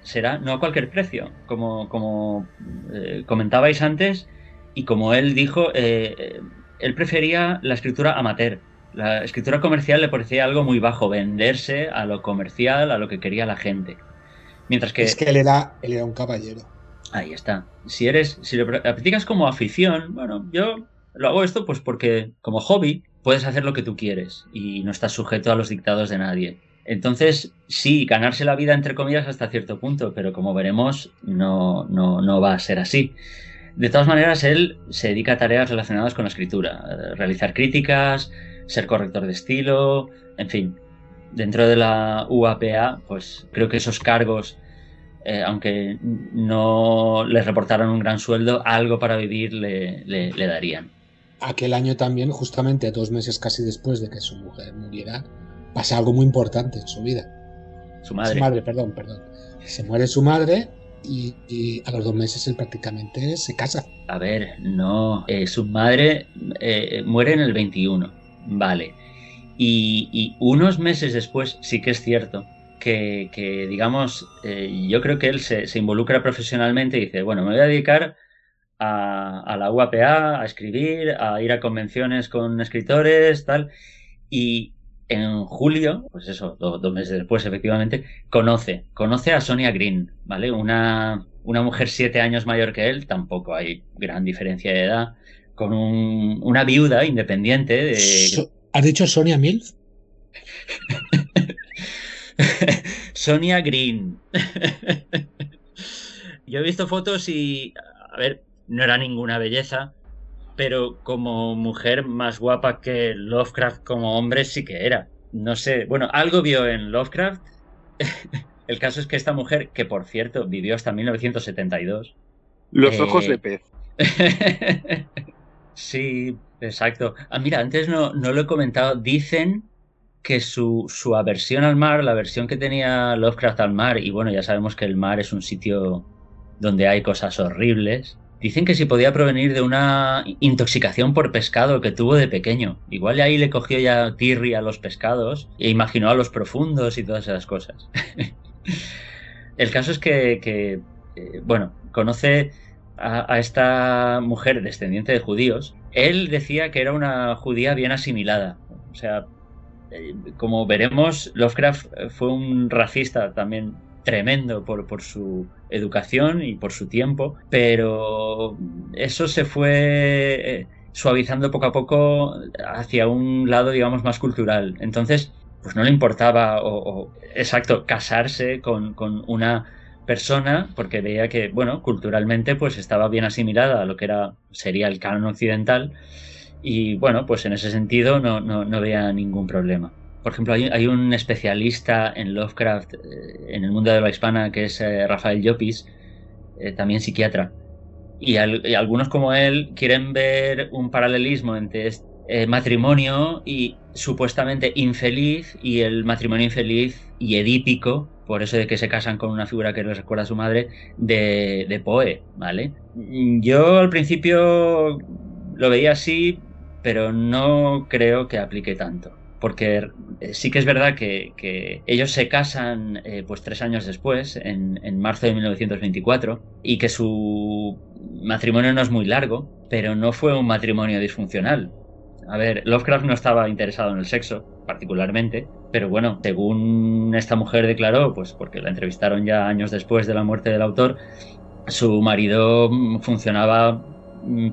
será no a cualquier precio, como, como eh, comentabais antes, y como él dijo, eh, él prefería la escritura amateur. La escritura comercial le parecía algo muy bajo, venderse a lo comercial, a lo que quería la gente. Mientras que... Es que él era, él era un caballero. Ahí está. Si eres, si lo practicas como afición, bueno, yo lo hago esto pues porque como hobby puedes hacer lo que tú quieres y no estás sujeto a los dictados de nadie. Entonces, sí, ganarse la vida entre comillas hasta cierto punto, pero como veremos, no, no, no va a ser así. De todas maneras, él se dedica a tareas relacionadas con la escritura, realizar críticas, ser corrector de estilo, en fin. Dentro de la UAPA, pues creo que esos cargos eh, aunque no les reportaran un gran sueldo, algo para vivir le, le, darían. Aquel año también, justamente dos meses casi después de que su mujer muriera, pasa algo muy importante en su vida. Su madre. Su madre, perdón, perdón. Se muere su madre y, a los dos meses él prácticamente se casa. A ver, no. Eh, su madre eh, muere en el 21. Vale. Y, y, unos meses después, sí que es cierto, que, digamos, eh, yo creo que él se, involucra profesionalmente y dice, bueno, me voy a dedicar a, la UAPA, a escribir, a ir a convenciones con escritores, tal. Y en julio, pues eso, dos, meses después, efectivamente, conoce, conoce a Sonia Green, ¿vale? Una, una mujer siete años mayor que él, tampoco hay gran diferencia de edad, con una viuda independiente de... ¿Has dicho Sonia Milf? Sonia Green. Yo he visto fotos y, a ver, no era ninguna belleza, pero como mujer más guapa que Lovecraft como hombre sí que era. No sé, bueno, algo vio en Lovecraft. El caso es que esta mujer, que por cierto vivió hasta 1972. Los ojos de eh, pez. sí, exacto. Ah, mira, antes no, no lo he comentado. Dicen que su, su, aversión al mar, la aversión que tenía Lovecraft al mar, y bueno, ya sabemos que el mar es un sitio donde hay cosas horribles, dicen que si podía provenir de una intoxicación por pescado que tuvo de pequeño. Igual ahí le cogió ya tirri a los pescados e imaginó a los profundos y todas esas cosas. el caso es que, eh, bueno, conoce a, esta mujer descendiente de judíos. Él decía que era una judía bien asimilada. O sea, eh, como veremos, Lovecraft fue un racista también tremendo por, por, su educación y por su tiempo, pero eso se fue eh, suavizando poco a poco hacia un lado, digamos, más cultural. Entonces, pues no le importaba, o, exacto, casarse con, con, una persona porque veía que, bueno, culturalmente pues estaba bien asimilada a lo que era, sería el canon occidental y bueno, pues en ese sentido no, no, veía ningún problema. Por ejemplo, hay, un especialista en Lovecraft eh, en el mundo de la hispana que es eh, Rafael Llopis, eh, también psiquiatra. Y, algunos como él quieren ver un paralelismo entre matrimonio y supuestamente infeliz y el matrimonio infeliz y edípico por eso de que se casan con una figura que les recuerda a su madre, de, de Poe, ¿vale? Yo al principio lo veía así, pero no creo que aplique tanto porque eh, sí que es verdad que, ellos se casan eh, pues tres años después, en, marzo de 1924, y que su matrimonio no es muy largo, pero no fue un matrimonio disfuncional. A ver, Lovecraft no estaba interesado en el sexo, particularmente, pero bueno, según esta mujer declaró, pues porque la entrevistaron ya años después de la muerte del autor, su marido funcionaba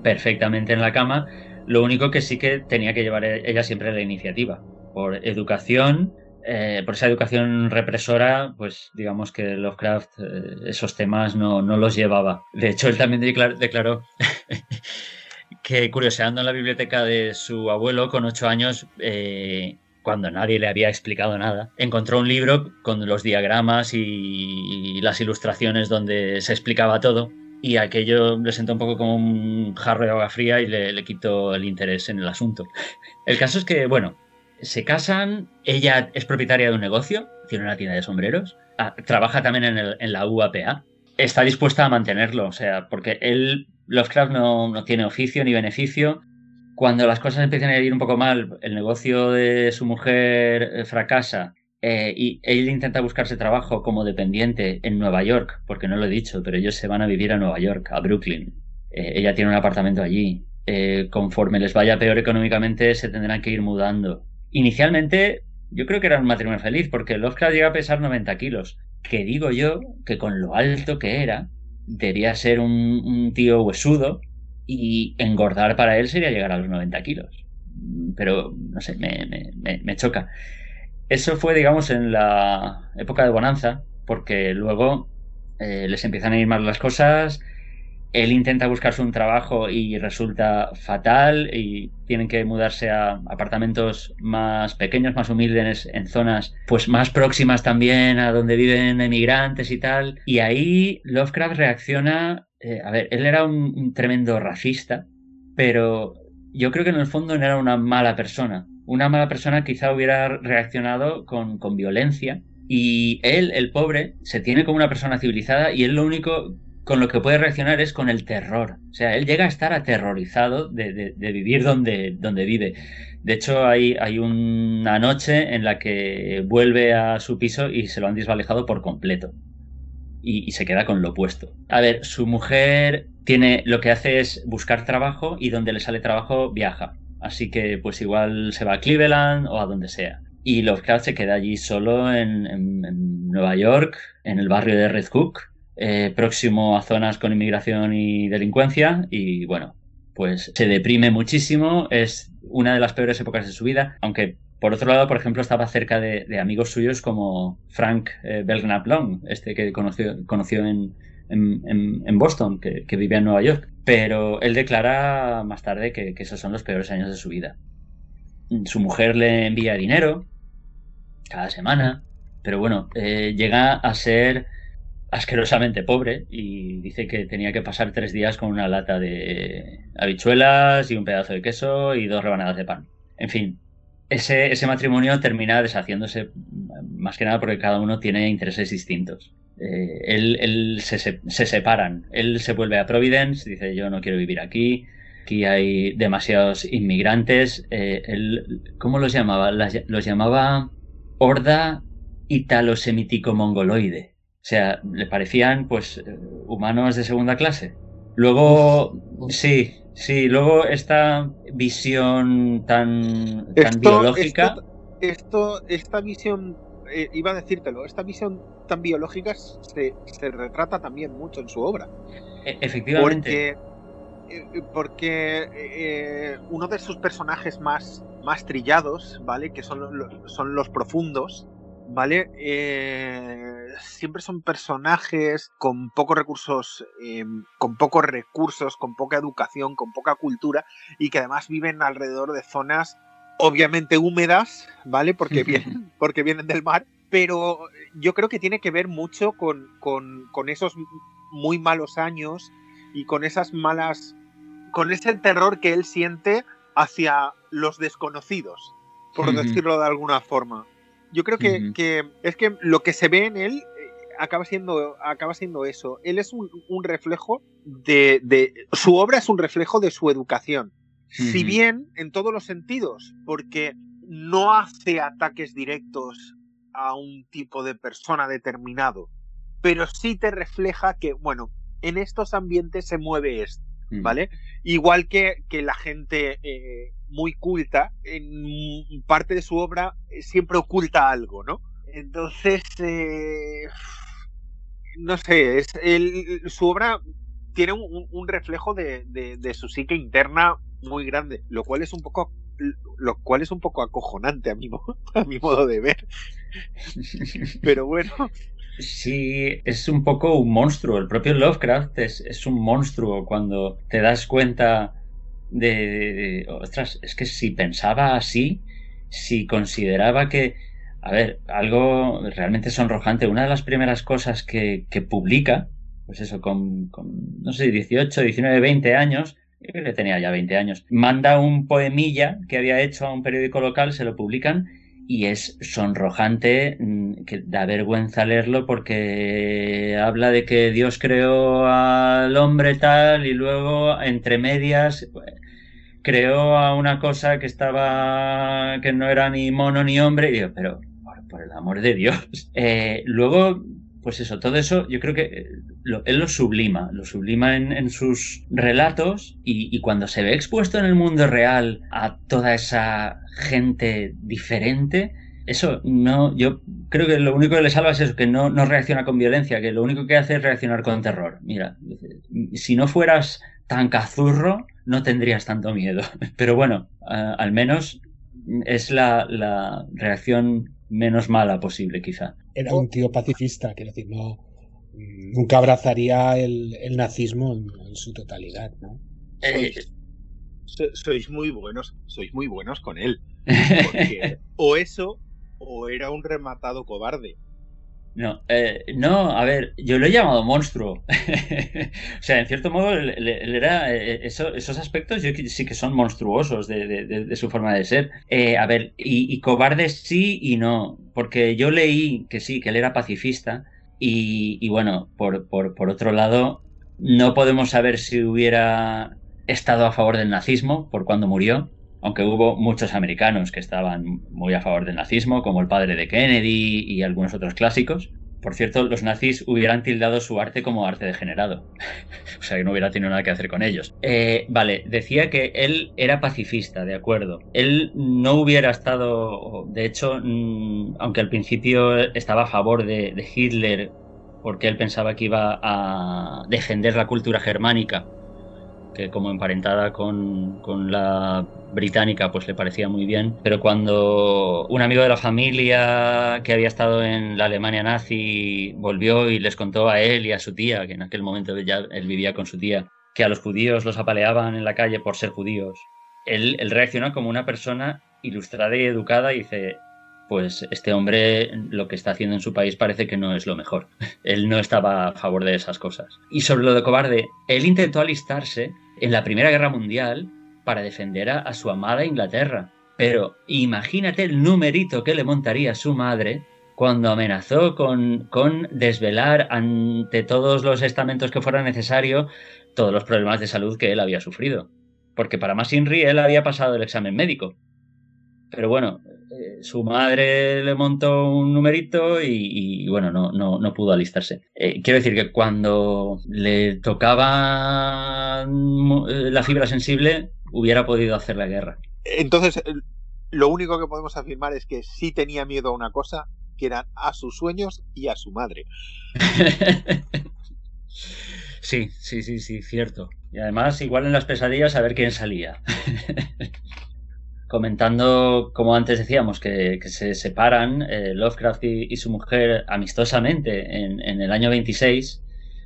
perfectamente en la cama, lo único que sí que tenía que llevar ella siempre la iniciativa por educación, eh, por esa educación represora, pues digamos que Lovecraft eh, esos temas no, los llevaba. De hecho, él también declaró, que curioseando en la biblioteca de su abuelo con ocho años, eh, cuando nadie le había explicado nada, encontró un libro con los diagramas y, las ilustraciones donde se explicaba todo. Y aquello le sentó un poco como un jarro de agua fría y le quitó el interés en el asunto. El caso es que, bueno, se casan, ella es propietaria de un negocio, tiene una tienda de sombreros, ah, trabaja también en, la UAPA, está dispuesta a mantenerlo, o sea, porque él, Lovecraft no, no tiene oficio ni beneficio. Cuando las cosas empiezan a ir un poco mal, el negocio de su mujer eh, fracasa eh, y él intenta buscarse trabajo como dependiente en Nueva York, porque no lo he dicho, pero ellos se van a vivir a Nueva York, a Brooklyn. Eh, ella tiene un apartamento allí. conforme les vaya peor económicamente, se tendrán que ir mudando. Inicialmente, yo creo que era un matrimonio feliz, porque Lovecraft llega a pesar 90 kilos, que digo yo que con lo alto que era, debía ser un, tío huesudo y engordar para él sería llegar a los 90 kilos. Pero, no sé, me, choca. Eso fue, digamos, en la época de Bonanza, porque luego eh, les empiezan a ir mal las cosas, él intenta buscarse un trabajo y resulta fatal y tienen que mudarse a apartamentos más pequeños, más humildes, en zonas pues más próximas también a donde viven emigrantes y tal. Y ahí Lovecraft reacciona, eh, a ver, él era un, tremendo racista, pero yo creo que en el fondo no era una mala persona. Una mala persona quizá hubiera reaccionado con, con violencia y él, el pobre, se tiene como una persona civilizada y él lo único con lo que puede reaccionar es con el terror. O sea, él llega a estar aterrorizado de, vivir donde, donde vive. De hecho, hay, una noche en la que vuelve a su piso y se lo han desvalejado por completo. Y, se queda con lo opuesto. A ver, su mujer tiene lo que hace es buscar trabajo y donde le sale trabajo viaja. Así que pues igual se va a Cleveland o a donde sea. Y Lovecraft se queda allí solo en, en Nueva York, en el barrio de Red Hook, eh, próximo a zonas con inmigración y delincuencia y bueno, pues se deprime muchísimo, es una de las peores épocas de su vida, aunque por otro lado, por ejemplo, estaba cerca de, amigos suyos como Frank eh, Belknap Long, este que conoció, conoció en, en, Boston, que, vivía en Nueva York. Pero él declara más tarde que, esos son los peores años de su vida. Su mujer le envía dinero cada semana, pero bueno, eh, llega a ser asquerosamente pobre y dice que tenía que pasar tres días con una lata de habichuelas y un pedazo de queso y dos rebanadas de pan. En fin, ese, ese matrimonio termina deshaciéndose más que nada porque cada uno tiene intereses distintos. Eh, él, se, se, separan. Él se vuelve a Providence, dice yo no quiero vivir aquí, aquí hay demasiados inmigrantes. Eh, él, ¿Cómo los llamaba? los llamaba horda italo-semítico-mongoloide o sea, le parecían pues humanos de segunda clase. Luego, sí, sí, luego esta visión tan, tan biológica. Esto, esta visión, eh, iba a decírtelo, esta visión tan biológica se, retrata también mucho en su obra. E, efectivamente. Porque, porque eh, uno de sus personajes más, más trillados, ¿vale? Que son, son los profundos, ¿vale? Eh, siempre son personajes con pocos recursos, em, con pocos recursos, con poca educación, con poca cultura y que además viven alrededor de zonas obviamente húmedas, ¿vale? Porque vienen, porque vienen del mar, pero yo creo que tiene que ver mucho con, con, esos muy malos años y con esas malas, con ese terror que él siente hacia los desconocidos, por decirlo de alguna forma. Yo creo que, es que lo que se ve en él eh, acaba siendo, acaba siendo eso. Él es un, reflejo de, Su obra es un reflejo de su educación. Si bien en todos los sentidos, porque no hace ataques directos a un tipo de persona determinado, pero sí te refleja que, bueno, en estos ambientes se mueve esto, ¿vale? Igual que, que la gente eh, muy culta, en parte de su obra eh, siempre oculta algo, ¿no? Entonces, eh, no sé, es su obra tiene un, reflejo de, de, su psique interna muy grande, lo cual es un poco lo cual es un poco acojonante a mi, a mi modo de ver. Pero bueno, Sí, es un poco un monstruo. El propio Lovecraft es, un monstruo cuando te das cuenta de, Ostras, es que si pensaba así, si consideraba que. A ver, algo realmente sonrojante. Una de las primeras cosas que, publica, pues eso, con, con, no sé, 18, 19, 20 años, yo creo que tenía ya 20 años, manda un poemilla que había hecho a un periódico local, se lo publican y es sonrojante, mm, que da vergüenza leerlo porque habla de que Dios creó al hombre tal y luego entre medias creó a una cosa que estaba que no era ni mono ni hombre y pero por, el amor de Dios. Eh, luego pues eso, todo eso yo creo que eh, él lo sublima, lo sublima en, sus relatos y, cuando se ve expuesto en el mundo real a toda esa gente diferente, eso no, yo creo que lo único que le salva es eso, que no, reacciona con violencia, que lo único que hace es reaccionar con terror. Mira, si no fueras tan cazurro, no tendrías tanto miedo. Pero bueno, al menos es la reacción menos mala posible, quizá. Era un tío pacifista, quiero decir, no nunca abrazaría el, nazismo en, su totalidad, ¿no? Eh, sois, muy buenos, sois muy buenos con él. o eso, o era un rematado cobarde. No, eh, no, a ver, yo lo he llamado monstruo. o sea, en cierto modo, él, era. Eh, esos aspectos sí que son monstruosos de, su forma de ser. Eh, a ver, y, cobarde sí y no. Porque yo leí que sí, que él era pacifista. Y, bueno, por, por otro lado, no podemos saber si hubiera estado a favor del nazismo por cuando murió aunque hubo muchos americanos que estaban muy a favor del nazismo, como el padre de Kennedy y algunos otros clásicos. Por cierto, los nazis hubieran tildado su arte como arte degenerado. o sea, que no hubiera tenido nada que hacer con ellos. Eh, vale, decía que él era pacifista, de acuerdo. Él no hubiera estado, de hecho, mm, aunque al principio estaba a favor de Hitler porque él pensaba que iba a defender la cultura germánica que como emparentada con, con, la británica pues le parecía muy bien, pero cuando un amigo de la familia que había estado en la Alemania nazi volvió y les contó a él y a su tía, que en aquel momento ya él vivía con su tía, que a los judíos los apaleaban en la calle por ser judíos, él, él reaccionó como una persona ilustrada y educada y dice, pues este hombre lo que está haciendo en su país parece que no es lo mejor. él no estaba a favor de esas cosas. Y sobre lo de cobarde, él intentó alistarse en la Primera Guerra Mundial para defender a, su amada Inglaterra. Pero imagínate el numerito que le montaría su madre cuando amenazó con, con desvelar ante todos los estamentos que fuera necesario todos los problemas de salud que él había sufrido. Porque para más Inri él había pasado el examen médico. Pero bueno, eh, su madre le montó un numerito y, bueno, no, no, no, pudo alistarse. Eh, quiero decir que cuando le tocaba eh, la fibra sensible, hubiera podido hacer la guerra. Entonces, lo único que podemos afirmar es que sí tenía miedo a una cosa, que eran a sus sueños y a su madre. sí, sí, sí, sí, cierto. Y además, igual en las pesadillas, a ver quién salía. comentando, como antes decíamos, que, se separan eh, Lovecraft y, su mujer amistosamente en, el año 26,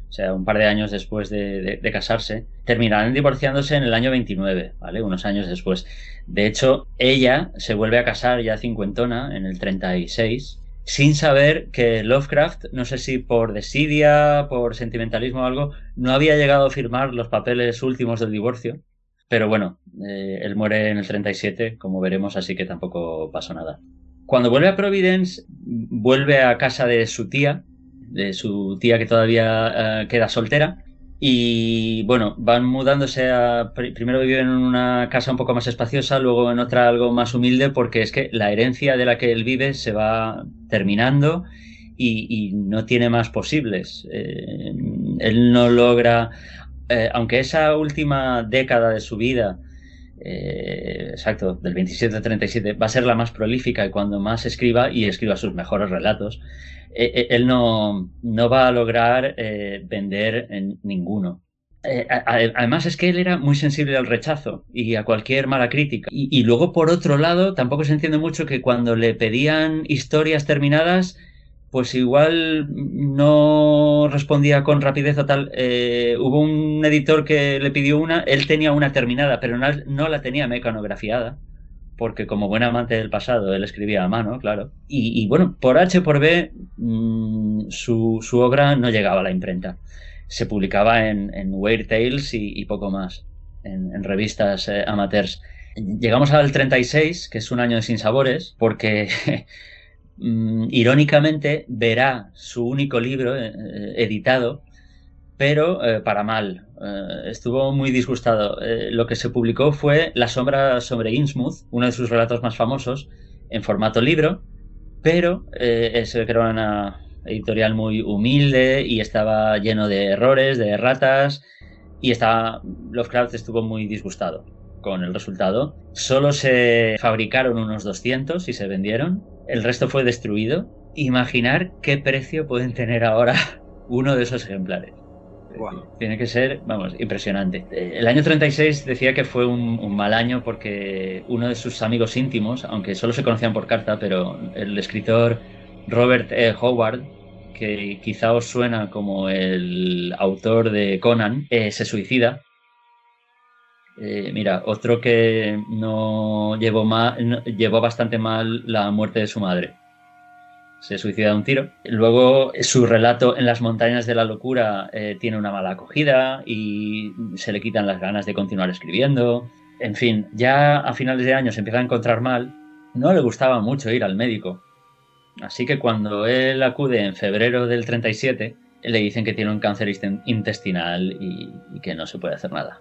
o sea, un par de años después de, casarse, terminarán divorciándose en el año 29, ¿vale? Unos años después. De hecho, ella se vuelve a casar ya cincuentona en el 36, sin saber que Lovecraft, no sé si por desidia, por sentimentalismo o algo, no había llegado a firmar los papeles últimos del divorcio pero bueno, eh, él muere en el 37, como veremos, así que tampoco pasó nada. Cuando vuelve a Providence, vuelve a casa de su tía, de su tía que todavía eh, queda soltera, y bueno, van mudándose a. Primero viven en una casa un poco más espaciosa, luego en otra algo más humilde, porque es que la herencia de la que él vive se va terminando y, no tiene más posibles. Eh, él no logra. Eh, aunque esa última década de su vida, eh, exacto, del 27 al 37, va a ser la más prolífica y cuando más escriba y escriba sus mejores relatos, eh, él no, no, va a lograr vender en ninguno. además es que él era muy sensible al rechazo y a cualquier mala crítica. Y, luego, por otro lado, tampoco se entiende mucho que cuando le pedían historias terminadas, pues igual no respondía con rapidez o tal. hubo un editor que le pidió una, él tenía una terminada, pero no, no la tenía mecanografiada porque como buen amante del pasado, él escribía a mano, claro. Y, bueno, por H por B, mm, su, obra no llegaba a la imprenta. Se publicaba en, en Weird Tales y, poco más, en, revistas eh, amateurs. Llegamos al 36, que es un año de sinsabores, porque mm, irónicamente verá su único libro eh, editado pero eh, para mal. Eh, estuvo muy disgustado. Eh, lo que se publicó fue La sombra sobre Innsmouth, uno de sus relatos más famosos, en formato libro, pero es era una editorial muy humilde y estaba lleno de errores, de erratas, y estaba, Lovecraft estuvo muy disgustado con el resultado. Solo se fabricaron unos 200 y se vendieron. El resto fue destruido. Imaginar qué precio pueden tener ahora uno de esos ejemplares. Tiene que ser, vamos, impresionante. Eh, el año 36 decía que fue un, mal año porque uno de sus amigos íntimos, aunque solo se conocían por carta, pero el escritor Robert E. Howard, que quizá os suena como el autor de Conan, eh, se suicida. Eh, mira, otro que no llevó, llevó bastante mal la muerte de su madre se suicida de un tiro. Luego su relato en las montañas de la locura eh, tiene una mala acogida y se le quitan las ganas de continuar escribiendo. En fin, ya a finales de año se empieza a encontrar mal. No le gustaba mucho ir al médico. Así que cuando él acude en febrero del 37, le dicen que tiene un cáncer intestinal y, y que no se puede hacer nada.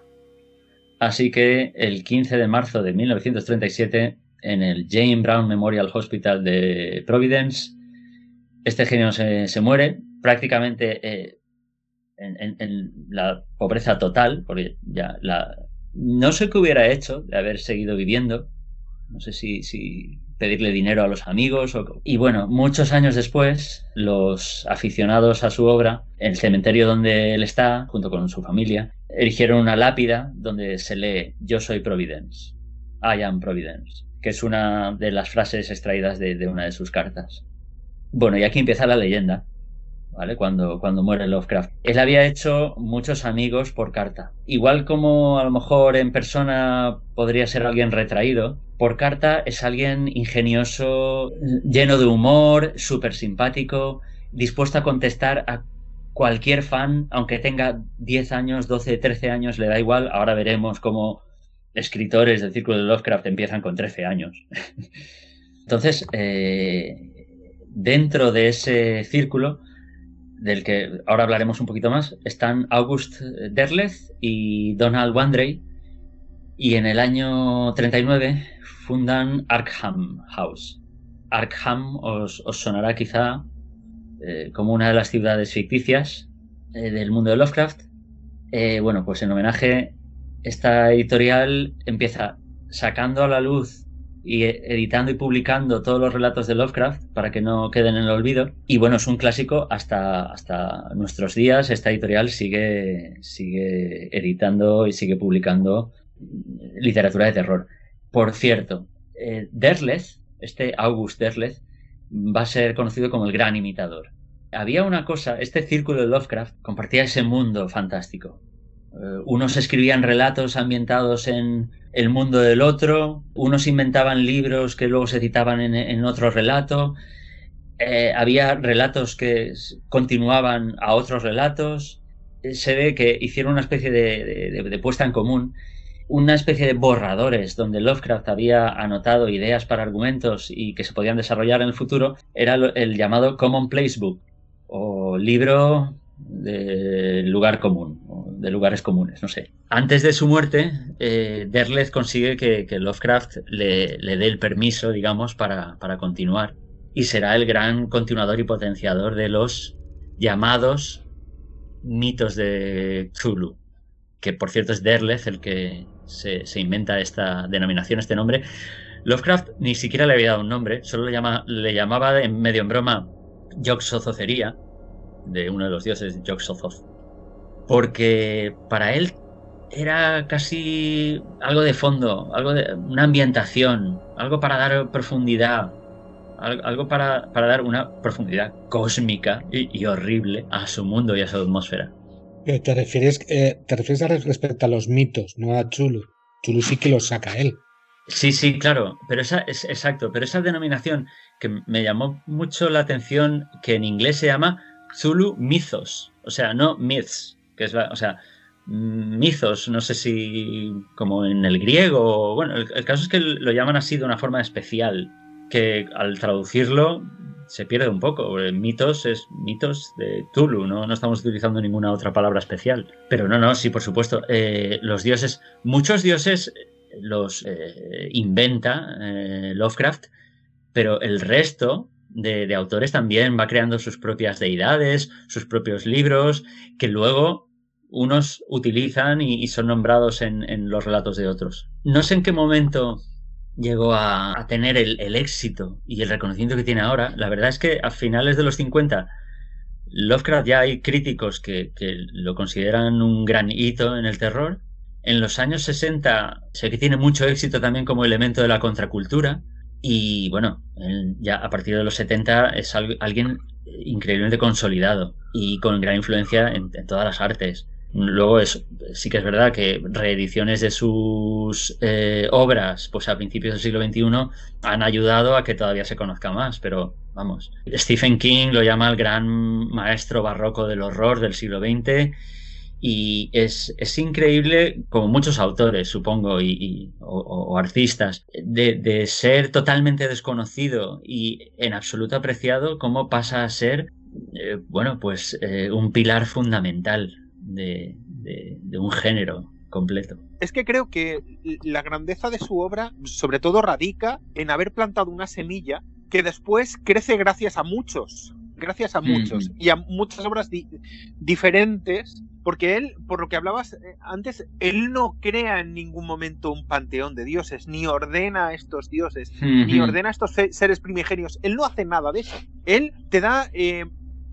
Así que el 15 de marzo de 1937, en el Jane Brown Memorial Hospital de Providence, este genio se, muere prácticamente eh, en, la pobreza total, porque ya la, no sé qué hubiera hecho de haber seguido viviendo, no sé si, pedirle dinero a los amigos. O... Y bueno, muchos años después, los aficionados a su obra, el cementerio donde él está, junto con su familia, erigieron una lápida donde se lee Yo soy Providence, I am Providence, que es una de las frases extraídas de una de sus cartas. Bueno, y aquí empieza la leyenda, ¿vale? Cuando, cuando muere Lovecraft. Él había hecho muchos amigos por carta. Igual como a lo mejor en persona podría ser alguien retraído, por carta es alguien ingenioso, lleno de humor, súper simpático, dispuesto a contestar a cualquier fan, aunque tenga 10 años, 12, 13 años, le da igual. Ahora veremos cómo escritores del círculo de Lovecraft empiezan con 13 años. Entonces, eh, dentro de ese círculo, del que ahora hablaremos un poquito más, están August Derleth y Donald Wandrey, y en el año 39 fundan Arkham House. Arkham os, sonará quizá eh, como una de las ciudades ficticias eh, del mundo de Lovecraft. Eh, bueno, pues en homenaje, esta editorial empieza sacando a la luz y editando y publicando todos los relatos de Lovecraft para que no queden en el olvido. Y bueno, es un clásico hasta, hasta nuestros días. Esta editorial sigue, sigue editando y sigue publicando literatura de terror. Por cierto, Derleth, este August Derleth, va a ser conocido como el gran imitador. Había una cosa, este círculo de Lovecraft compartía ese mundo fantástico. Eh, unos escribían relatos ambientados en el mundo del otro, unos inventaban libros que luego se citaban en, otro relato, eh, había relatos que continuaban a otros relatos, eh, se ve que hicieron una especie de, puesta en común una especie de borradores donde Lovecraft había anotado ideas para argumentos y que se podían desarrollar en el futuro, era el llamado Common Place Book o libro de lugar común, de lugares comunes, no sé. Antes de su muerte, eh, Derleth consigue que, Lovecraft le, dé el permiso, digamos, para, para, continuar. Y será el gran continuador y potenciador de los llamados mitos de Cthulhu. Que por cierto es Derleth el que se, inventa esta denominación, este nombre. Lovecraft ni siquiera le había dado un nombre, solo le, llama, le llamaba en medio en broma Yoxozocería de uno de los dioses, Yog Sothoth. Porque para él era casi algo de fondo, algo de una ambientación, algo para dar profundidad, algo para, dar una profundidad cósmica y, horrible a su mundo y a su atmósfera. Eh, ¿Te refieres, eh, ¿Te refieres respecto a los mitos, no a Chulu? Chulu sí que los saca él. Sí, sí, claro, pero esa es exacto, pero esa denominación que me llamó mucho la atención, que en inglés se llama Zulu Mythos, o sea, no myths, que es o sea, Mythos, no sé si como en el griego, bueno, el, caso es que lo llaman así de una forma especial, que al traducirlo se pierde un poco. Mitos es mitos de Tulu, ¿no? no estamos utilizando ninguna otra palabra especial. Pero no, no, sí, por supuesto. Eh, los dioses, muchos dioses los eh, inventa eh, Lovecraft, pero el resto de, autores también va creando sus propias deidades, sus propios libros, que luego unos utilizan y, son nombrados en, los relatos de otros. No sé en qué momento llegó a, tener el, éxito y el reconocimiento que tiene ahora. La verdad es que a finales de los 50, Lovecraft ya hay críticos que, lo consideran un gran hito en el terror. En los años 60 sé que tiene mucho éxito también como elemento de la contracultura. Y bueno, ya a partir de los 70 es alguien increíblemente consolidado y con gran influencia en, todas las artes. Luego es, sí que es verdad que reediciones de sus eh, obras pues a principios del siglo XXI han ayudado a que todavía se conozca más, pero vamos, Stephen King lo llama el gran maestro barroco del horror del siglo XX y es, increíble, como muchos autores, supongo, y, o, artistas, de, ser totalmente desconocido y en absoluto apreciado, cómo pasa a ser, eh, bueno, pues eh, un pilar fundamental de, de un género completo. Es que creo que la grandeza de su obra, sobre todo, radica en haber plantado una semilla que después crece gracias a muchos gracias a muchos y a muchas obras diferentes, porque él, por lo que hablabas eh, antes, él no crea en ningún momento un panteón de dioses, ni ordena a estos dioses, ni ordena a estos seres primigenios. Él no hace nada de eso. Él te da eh,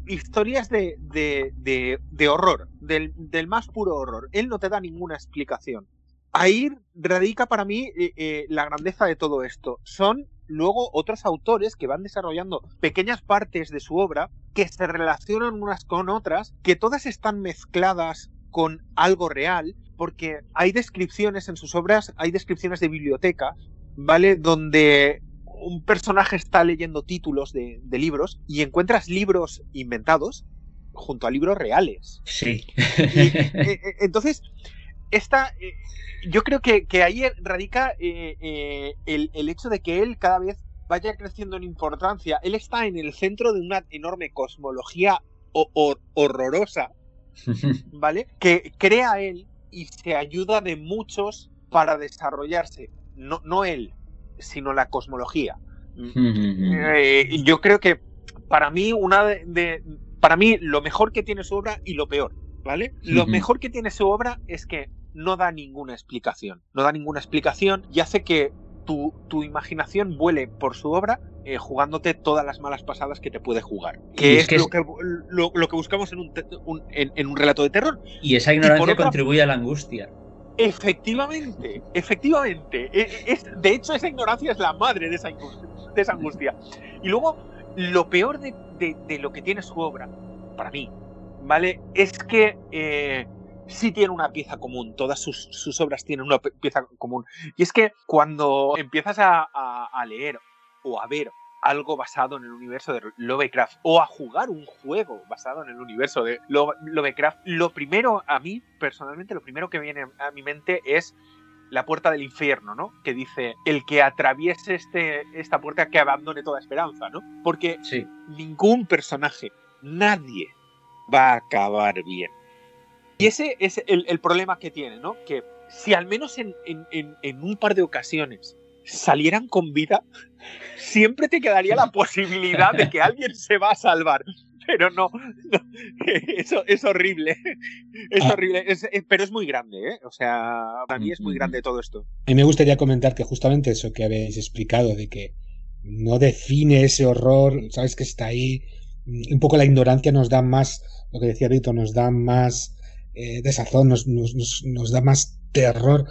historias de, de, horror, del, del, más puro horror. Él no te da ninguna explicación. Ahí radica para mí eh, la grandeza de todo esto. Son luego otros autores que van desarrollando pequeñas partes de su obra que se relacionan unas con otras, que todas están mezcladas con algo real, porque hay descripciones en sus obras, hay descripciones de bibliotecas, ¿vale? Donde un personaje está leyendo títulos de, libros y encuentras libros inventados junto a libros reales. Sí. Eh, eh, entonces, esta, eh, yo creo que, ahí radica eh, eh, el, hecho de que él cada vez vaya creciendo en importancia. Él está en el centro de una enorme cosmología horrorosa, ¿vale? Que crea él y se ayuda de muchos para desarrollarse. No, no él, sino la cosmología. yo creo que para mí, una de, para mí, lo mejor que tiene su obra y lo peor, ¿vale? Lo mejor que tiene su obra es que no da ninguna explicación. No da ninguna explicación y hace que tu, tu imaginación vuele por su obra eh, jugándote todas las malas pasadas que te puede jugar. Que es, lo, que, lo, que buscamos en un, en, un, relato de terror. Y esa ignorancia contribuye a la angustia. Efectivamente, efectivamente. E, es, de hecho, esa ignorancia es la madre de esa, de esa angustia. Y luego, lo peor de, de, lo que tiene su obra, para mí, ¿vale? Es que eh, sí tiene una pieza común, todas sus, obras tienen una pieza común. Y es que cuando empiezas a, leer o a ver algo basado en el universo de Lovecraft o a jugar un juego basado en el universo de Lovecraft, lo primero a mí, personalmente, lo primero que viene a mi mente es la puerta del infierno, ¿no? Que dice, el que atraviese este, esta puerta que abandone toda esperanza, ¿no? Porque Sí. ningún personaje, nadie va a acabar bien. Y ese es el, el problema que tiene, ¿no? Que si al menos en, en- en- en un par de ocasiones salieran con vida, siempre te quedaría la posibilidad de que alguien se va a salvar. Pero no, no, eso es horrible. Es Ah. horrible, es- es- pero es muy grande, ¿eh? O sea, para mí es muy Ujú. grande todo esto. A mí me gustaría comentar que justamente eso que habéis explicado, de que no define ese horror, sabes que está ahí, un poco la ignorancia nos da más, lo que decía Víctor, nos da más eh, desazón, nos, nos, nos da más terror,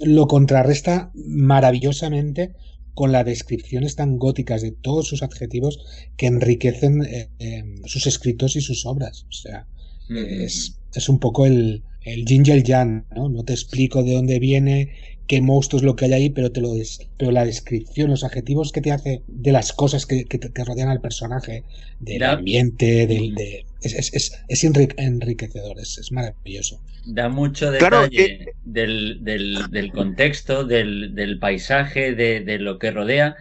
lo contrarresta maravillosamente con las descripciones tan góticas de todos sus adjetivos que enriquecen eh, eh, sus escritos y sus obras. O sea, es, es un poco el, el el yang, ¿no? No te explico de dónde viene, qué monstruo es lo que hay ahí, pero te lo des, pero la descripción, los adjetivos que te hace de las cosas que, que, que rodean al personaje, del ambiente, del, de, es, es, es, es enrique- enriquecedor, es, es maravilloso. Da mucho Claro, detalle eh, del, del- del contexto, del, del paisaje, de, de lo que rodea,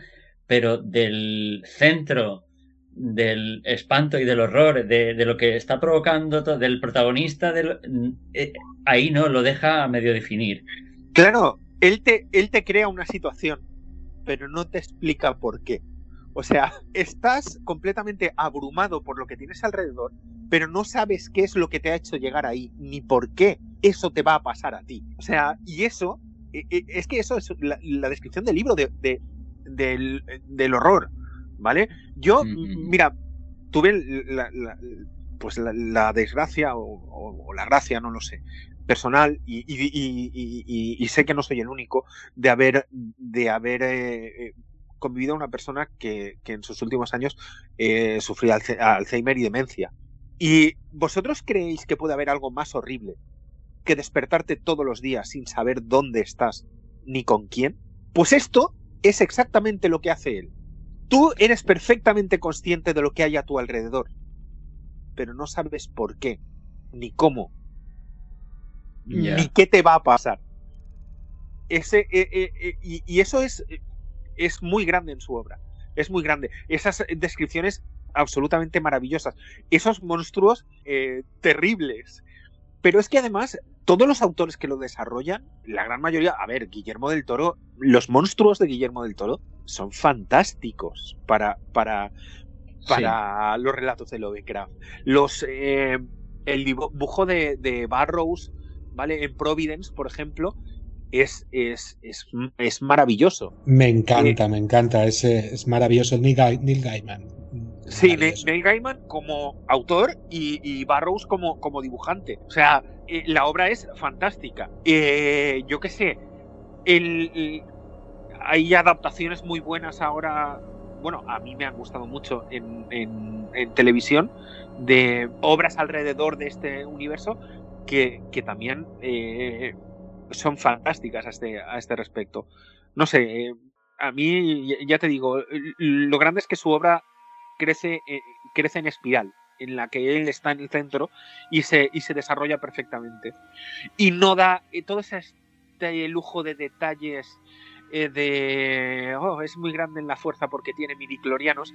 pero del centro del espanto y del horror, de, de lo que está provocando, to- del protagonista, del, eh, ahí no, lo deja a medio definir. Claro, él te, él te crea una situación, pero no te explica por qué. O sea, estás completamente abrumado por lo que tienes alrededor, pero no sabes qué es lo que te ha hecho llegar ahí, ni por qué eso te va a pasar a ti. O sea, y eso, e- e- es que eso es la, la descripción del libro de, de- del, del horror, ¿vale? Yo, Mm, mira, tuve la, la- pues la, la desgracia o, o- o la gracia, no lo sé, personal y, y- y- y- y- y sé que no soy el único de haber de haber eh, eh, convivido con una persona que, que en sus últimos años eh, sufría Alzheimer y demencia. ¿Y vosotros creéis que puede haber algo más horrible que despertarte todos los días sin saber dónde estás ni con quién? Pues esto es exactamente lo que hace él. Tú eres perfectamente consciente de lo que hay a tu alrededor, pero no sabes por qué, ni cómo, ni qué te va a pasar. Ese, eh, eh, eh, y, y eso es, es muy grande en su obra. Es muy grande. Esas eh, descripciones absolutamente maravillosas. Esos monstruos eh, terribles. Pero es que además, todos los autores que lo desarrollan, la gran mayoría, a ver, Guillermo del Toro, los monstruos de Guillermo del Toro son fantásticos para, para, para los relatos de Lovecraft. Los, eh, el dibujo de, de Barrows, ¿vale? En Providence, por ejemplo, es, es, es, es maravilloso. Me encanta, me encanta, ese, es maravilloso el Neil, Neil Gaiman. Sí. Neil Gaiman como autor y, y Barrows como, como dibujante. O sea, eh, la obra es fantástica. Eh, yo qué sé, el, el- hay adaptaciones muy buenas ahora. Bueno, a mí me han gustado mucho en, en- en televisión de obras alrededor de este universo que, que también eh, son fantásticas a este, a este respecto. No sé, eh, a mí, ya- te digo, lo grande es que su obra crece, eh, crece en espiral, en la que él está en el centro y se, y se desarrolla perfectamente. Y no da eh, todo ese este lujo de detalles eh, de, oh, es muy grande en la fuerza porque tiene midiclorianos,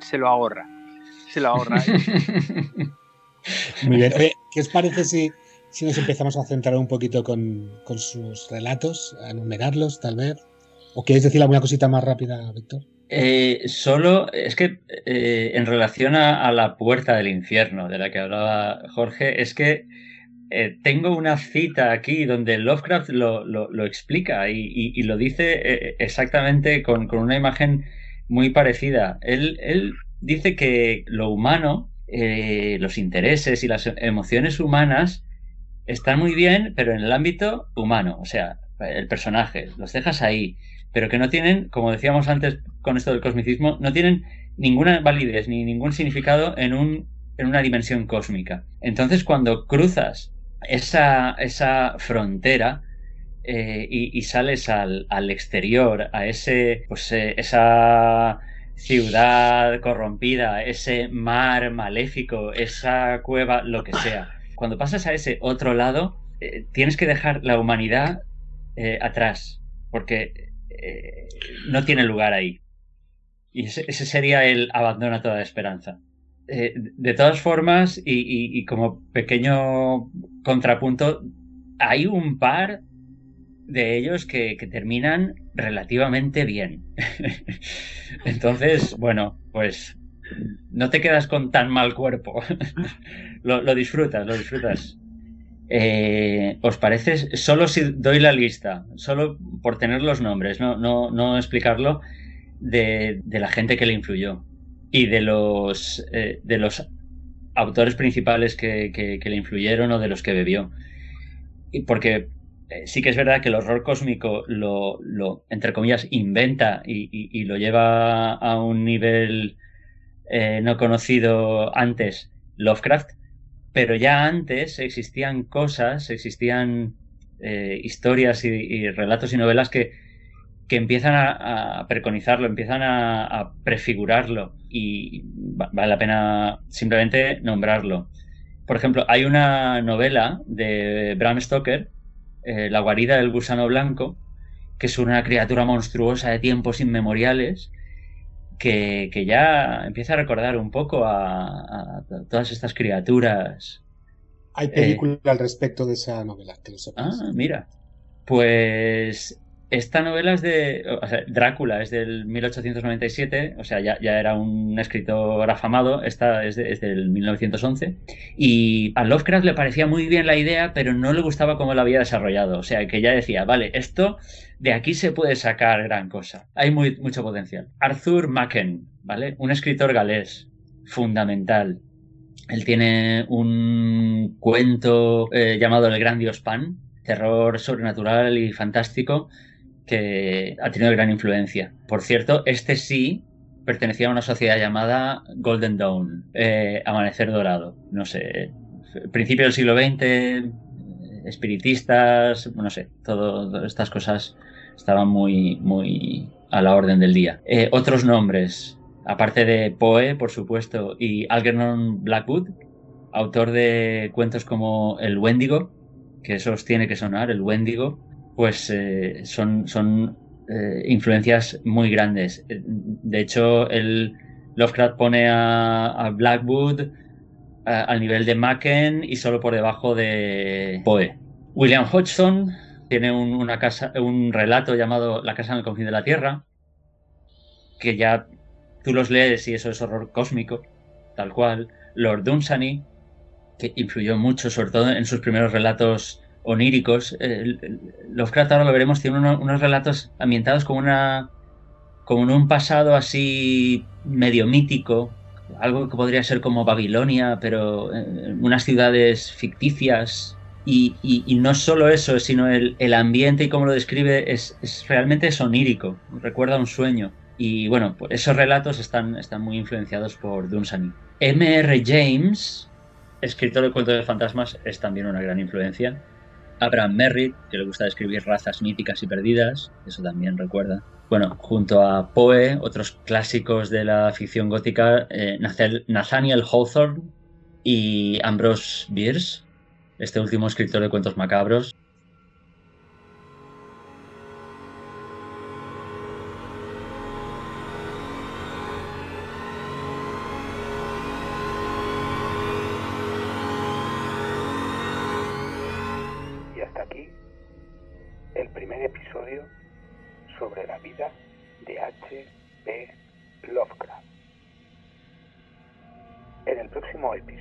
se lo ahorra. Se lo ahorra. Muy bien. Oye, ¿qué os parece si, si nos empezamos a centrar un poquito con, con sus relatos, a enumerarlos tal vez? ¿O quieres decir alguna cosita más rápida, Víctor? Eh, solo, es que eh, en relación a, la puerta del infierno de la que hablaba Jorge, es que eh, tengo una cita aquí donde Lovecraft lo, lo- explica y, y- y lo dice eh, exactamente con, con una imagen muy parecida. Él, él dice que lo humano, los intereses y las emociones humanas están muy bien, pero en el ámbito humano, o sea, el personaje, los dejas ahí, pero que no tienen, como decíamos antes con esto del cosmicismo, no tienen ninguna validez ni ningún significado en, un, en una dimensión cósmica. Entonces, cuando cruzas esa, esa frontera eh, y, sales al, al exterior, a ese, pues, eh, esa ciudad corrompida, ese mar maléfico, esa cueva, lo que sea, cuando pasas a ese otro lado, eh, tienes que dejar la humanidad eh, atrás, porque no tiene lugar ahí. Y ese, sería el abandono a toda esperanza. de todas formas, y, como pequeño contrapunto, hay un par de ellos que, terminan relativamente bien. Entonces, bueno, pues no te quedas con tan mal cuerpo. lo, disfrutas, lo disfrutas. Eh, ¿Os parece? Solo si doy la lista, solo por tener los nombres, no, no, no explicarlo, de, la gente que le influyó y de los, eh, de los autores principales que, que, le influyeron o de los que bebió. Y porque eh, sí que es verdad que el horror cósmico lo, lo entre comillas, inventa y, lo lleva a un nivel eh, no conocido antes Lovecraft, pero ya antes existían cosas, existían eh, historias y, relatos y novelas que, que empiezan a, preconizarlo, empiezan a, prefigurarlo y vale la pena simplemente nombrarlo. Por ejemplo, hay una novela de Bram Stoker eh, la guarida del gusano blanco, que es una criatura monstruosa de tiempos inmemoriales, que, ya empieza a recordar un poco a, todas estas criaturas. Hay película al respecto de esa novela, que lo sepas. Ah, mira. Pues esta novela es de. Drácula es del 1897, o sea, ya, era un escritor afamado. Esta es, del 1911. Y a Lovecraft le parecía muy bien la idea, pero no le gustaba cómo la había desarrollado. O sea, que ya decía, vale, esto de aquí se puede sacar gran cosa. Hay mucho potencial. Arthur Machen, ¿vale? Un escritor galés fundamental. Él tiene un cuento eh, llamado El Gran Dios Pan, terror sobrenatural y fantástico ha tenido gran influencia. Por cierto, este sí pertenecía a una sociedad llamada Golden Dawn, eh, Amanecer Dorado. No sé, principio del siglo XX, espiritistas, no sé, todas estas cosas estaban muy, muy a la orden del día. Eh, otros nombres, aparte de Poe, por supuesto, y Algernon Blackwood, autor de cuentos como El Wendigo, que eso os tiene que sonar, El Wendigo, pues eh, son, son eh, influencias muy grandes. De hecho, el Lovecraft pone a, Blackwood al nivel de Macken y solo por debajo de Poe. William Hodgson tiene un, una casa, un relato llamado La casa en el confín de la tierra, que ya tú los lees y eso es horror cósmico, tal cual. Lord Dunsany, que influyó mucho, sobre todo en sus primeros relatos oníricos. Lovecraft ahora lo veremos, tiene unos, relatos ambientados como una como en un pasado así medio mítico, algo que podría ser como Babilonia, pero unas ciudades ficticias. Y, no solo eso, sino el, ambiente y cómo lo describe es, realmente es onírico, recuerda un sueño. Y bueno, pues esos relatos están, están muy influenciados por Dunsany. M.R. James, escritor de cuentos de fantasmas, es también una gran influencia. Abraham Merritt, que le gusta describir razas míticas y perdidas, eso también recuerda. Bueno, junto a Poe, otros clásicos de la ficción gótica, eh, Nathaniel Hawthorne y Ambrose Bierce, este último escritor de cuentos macabros,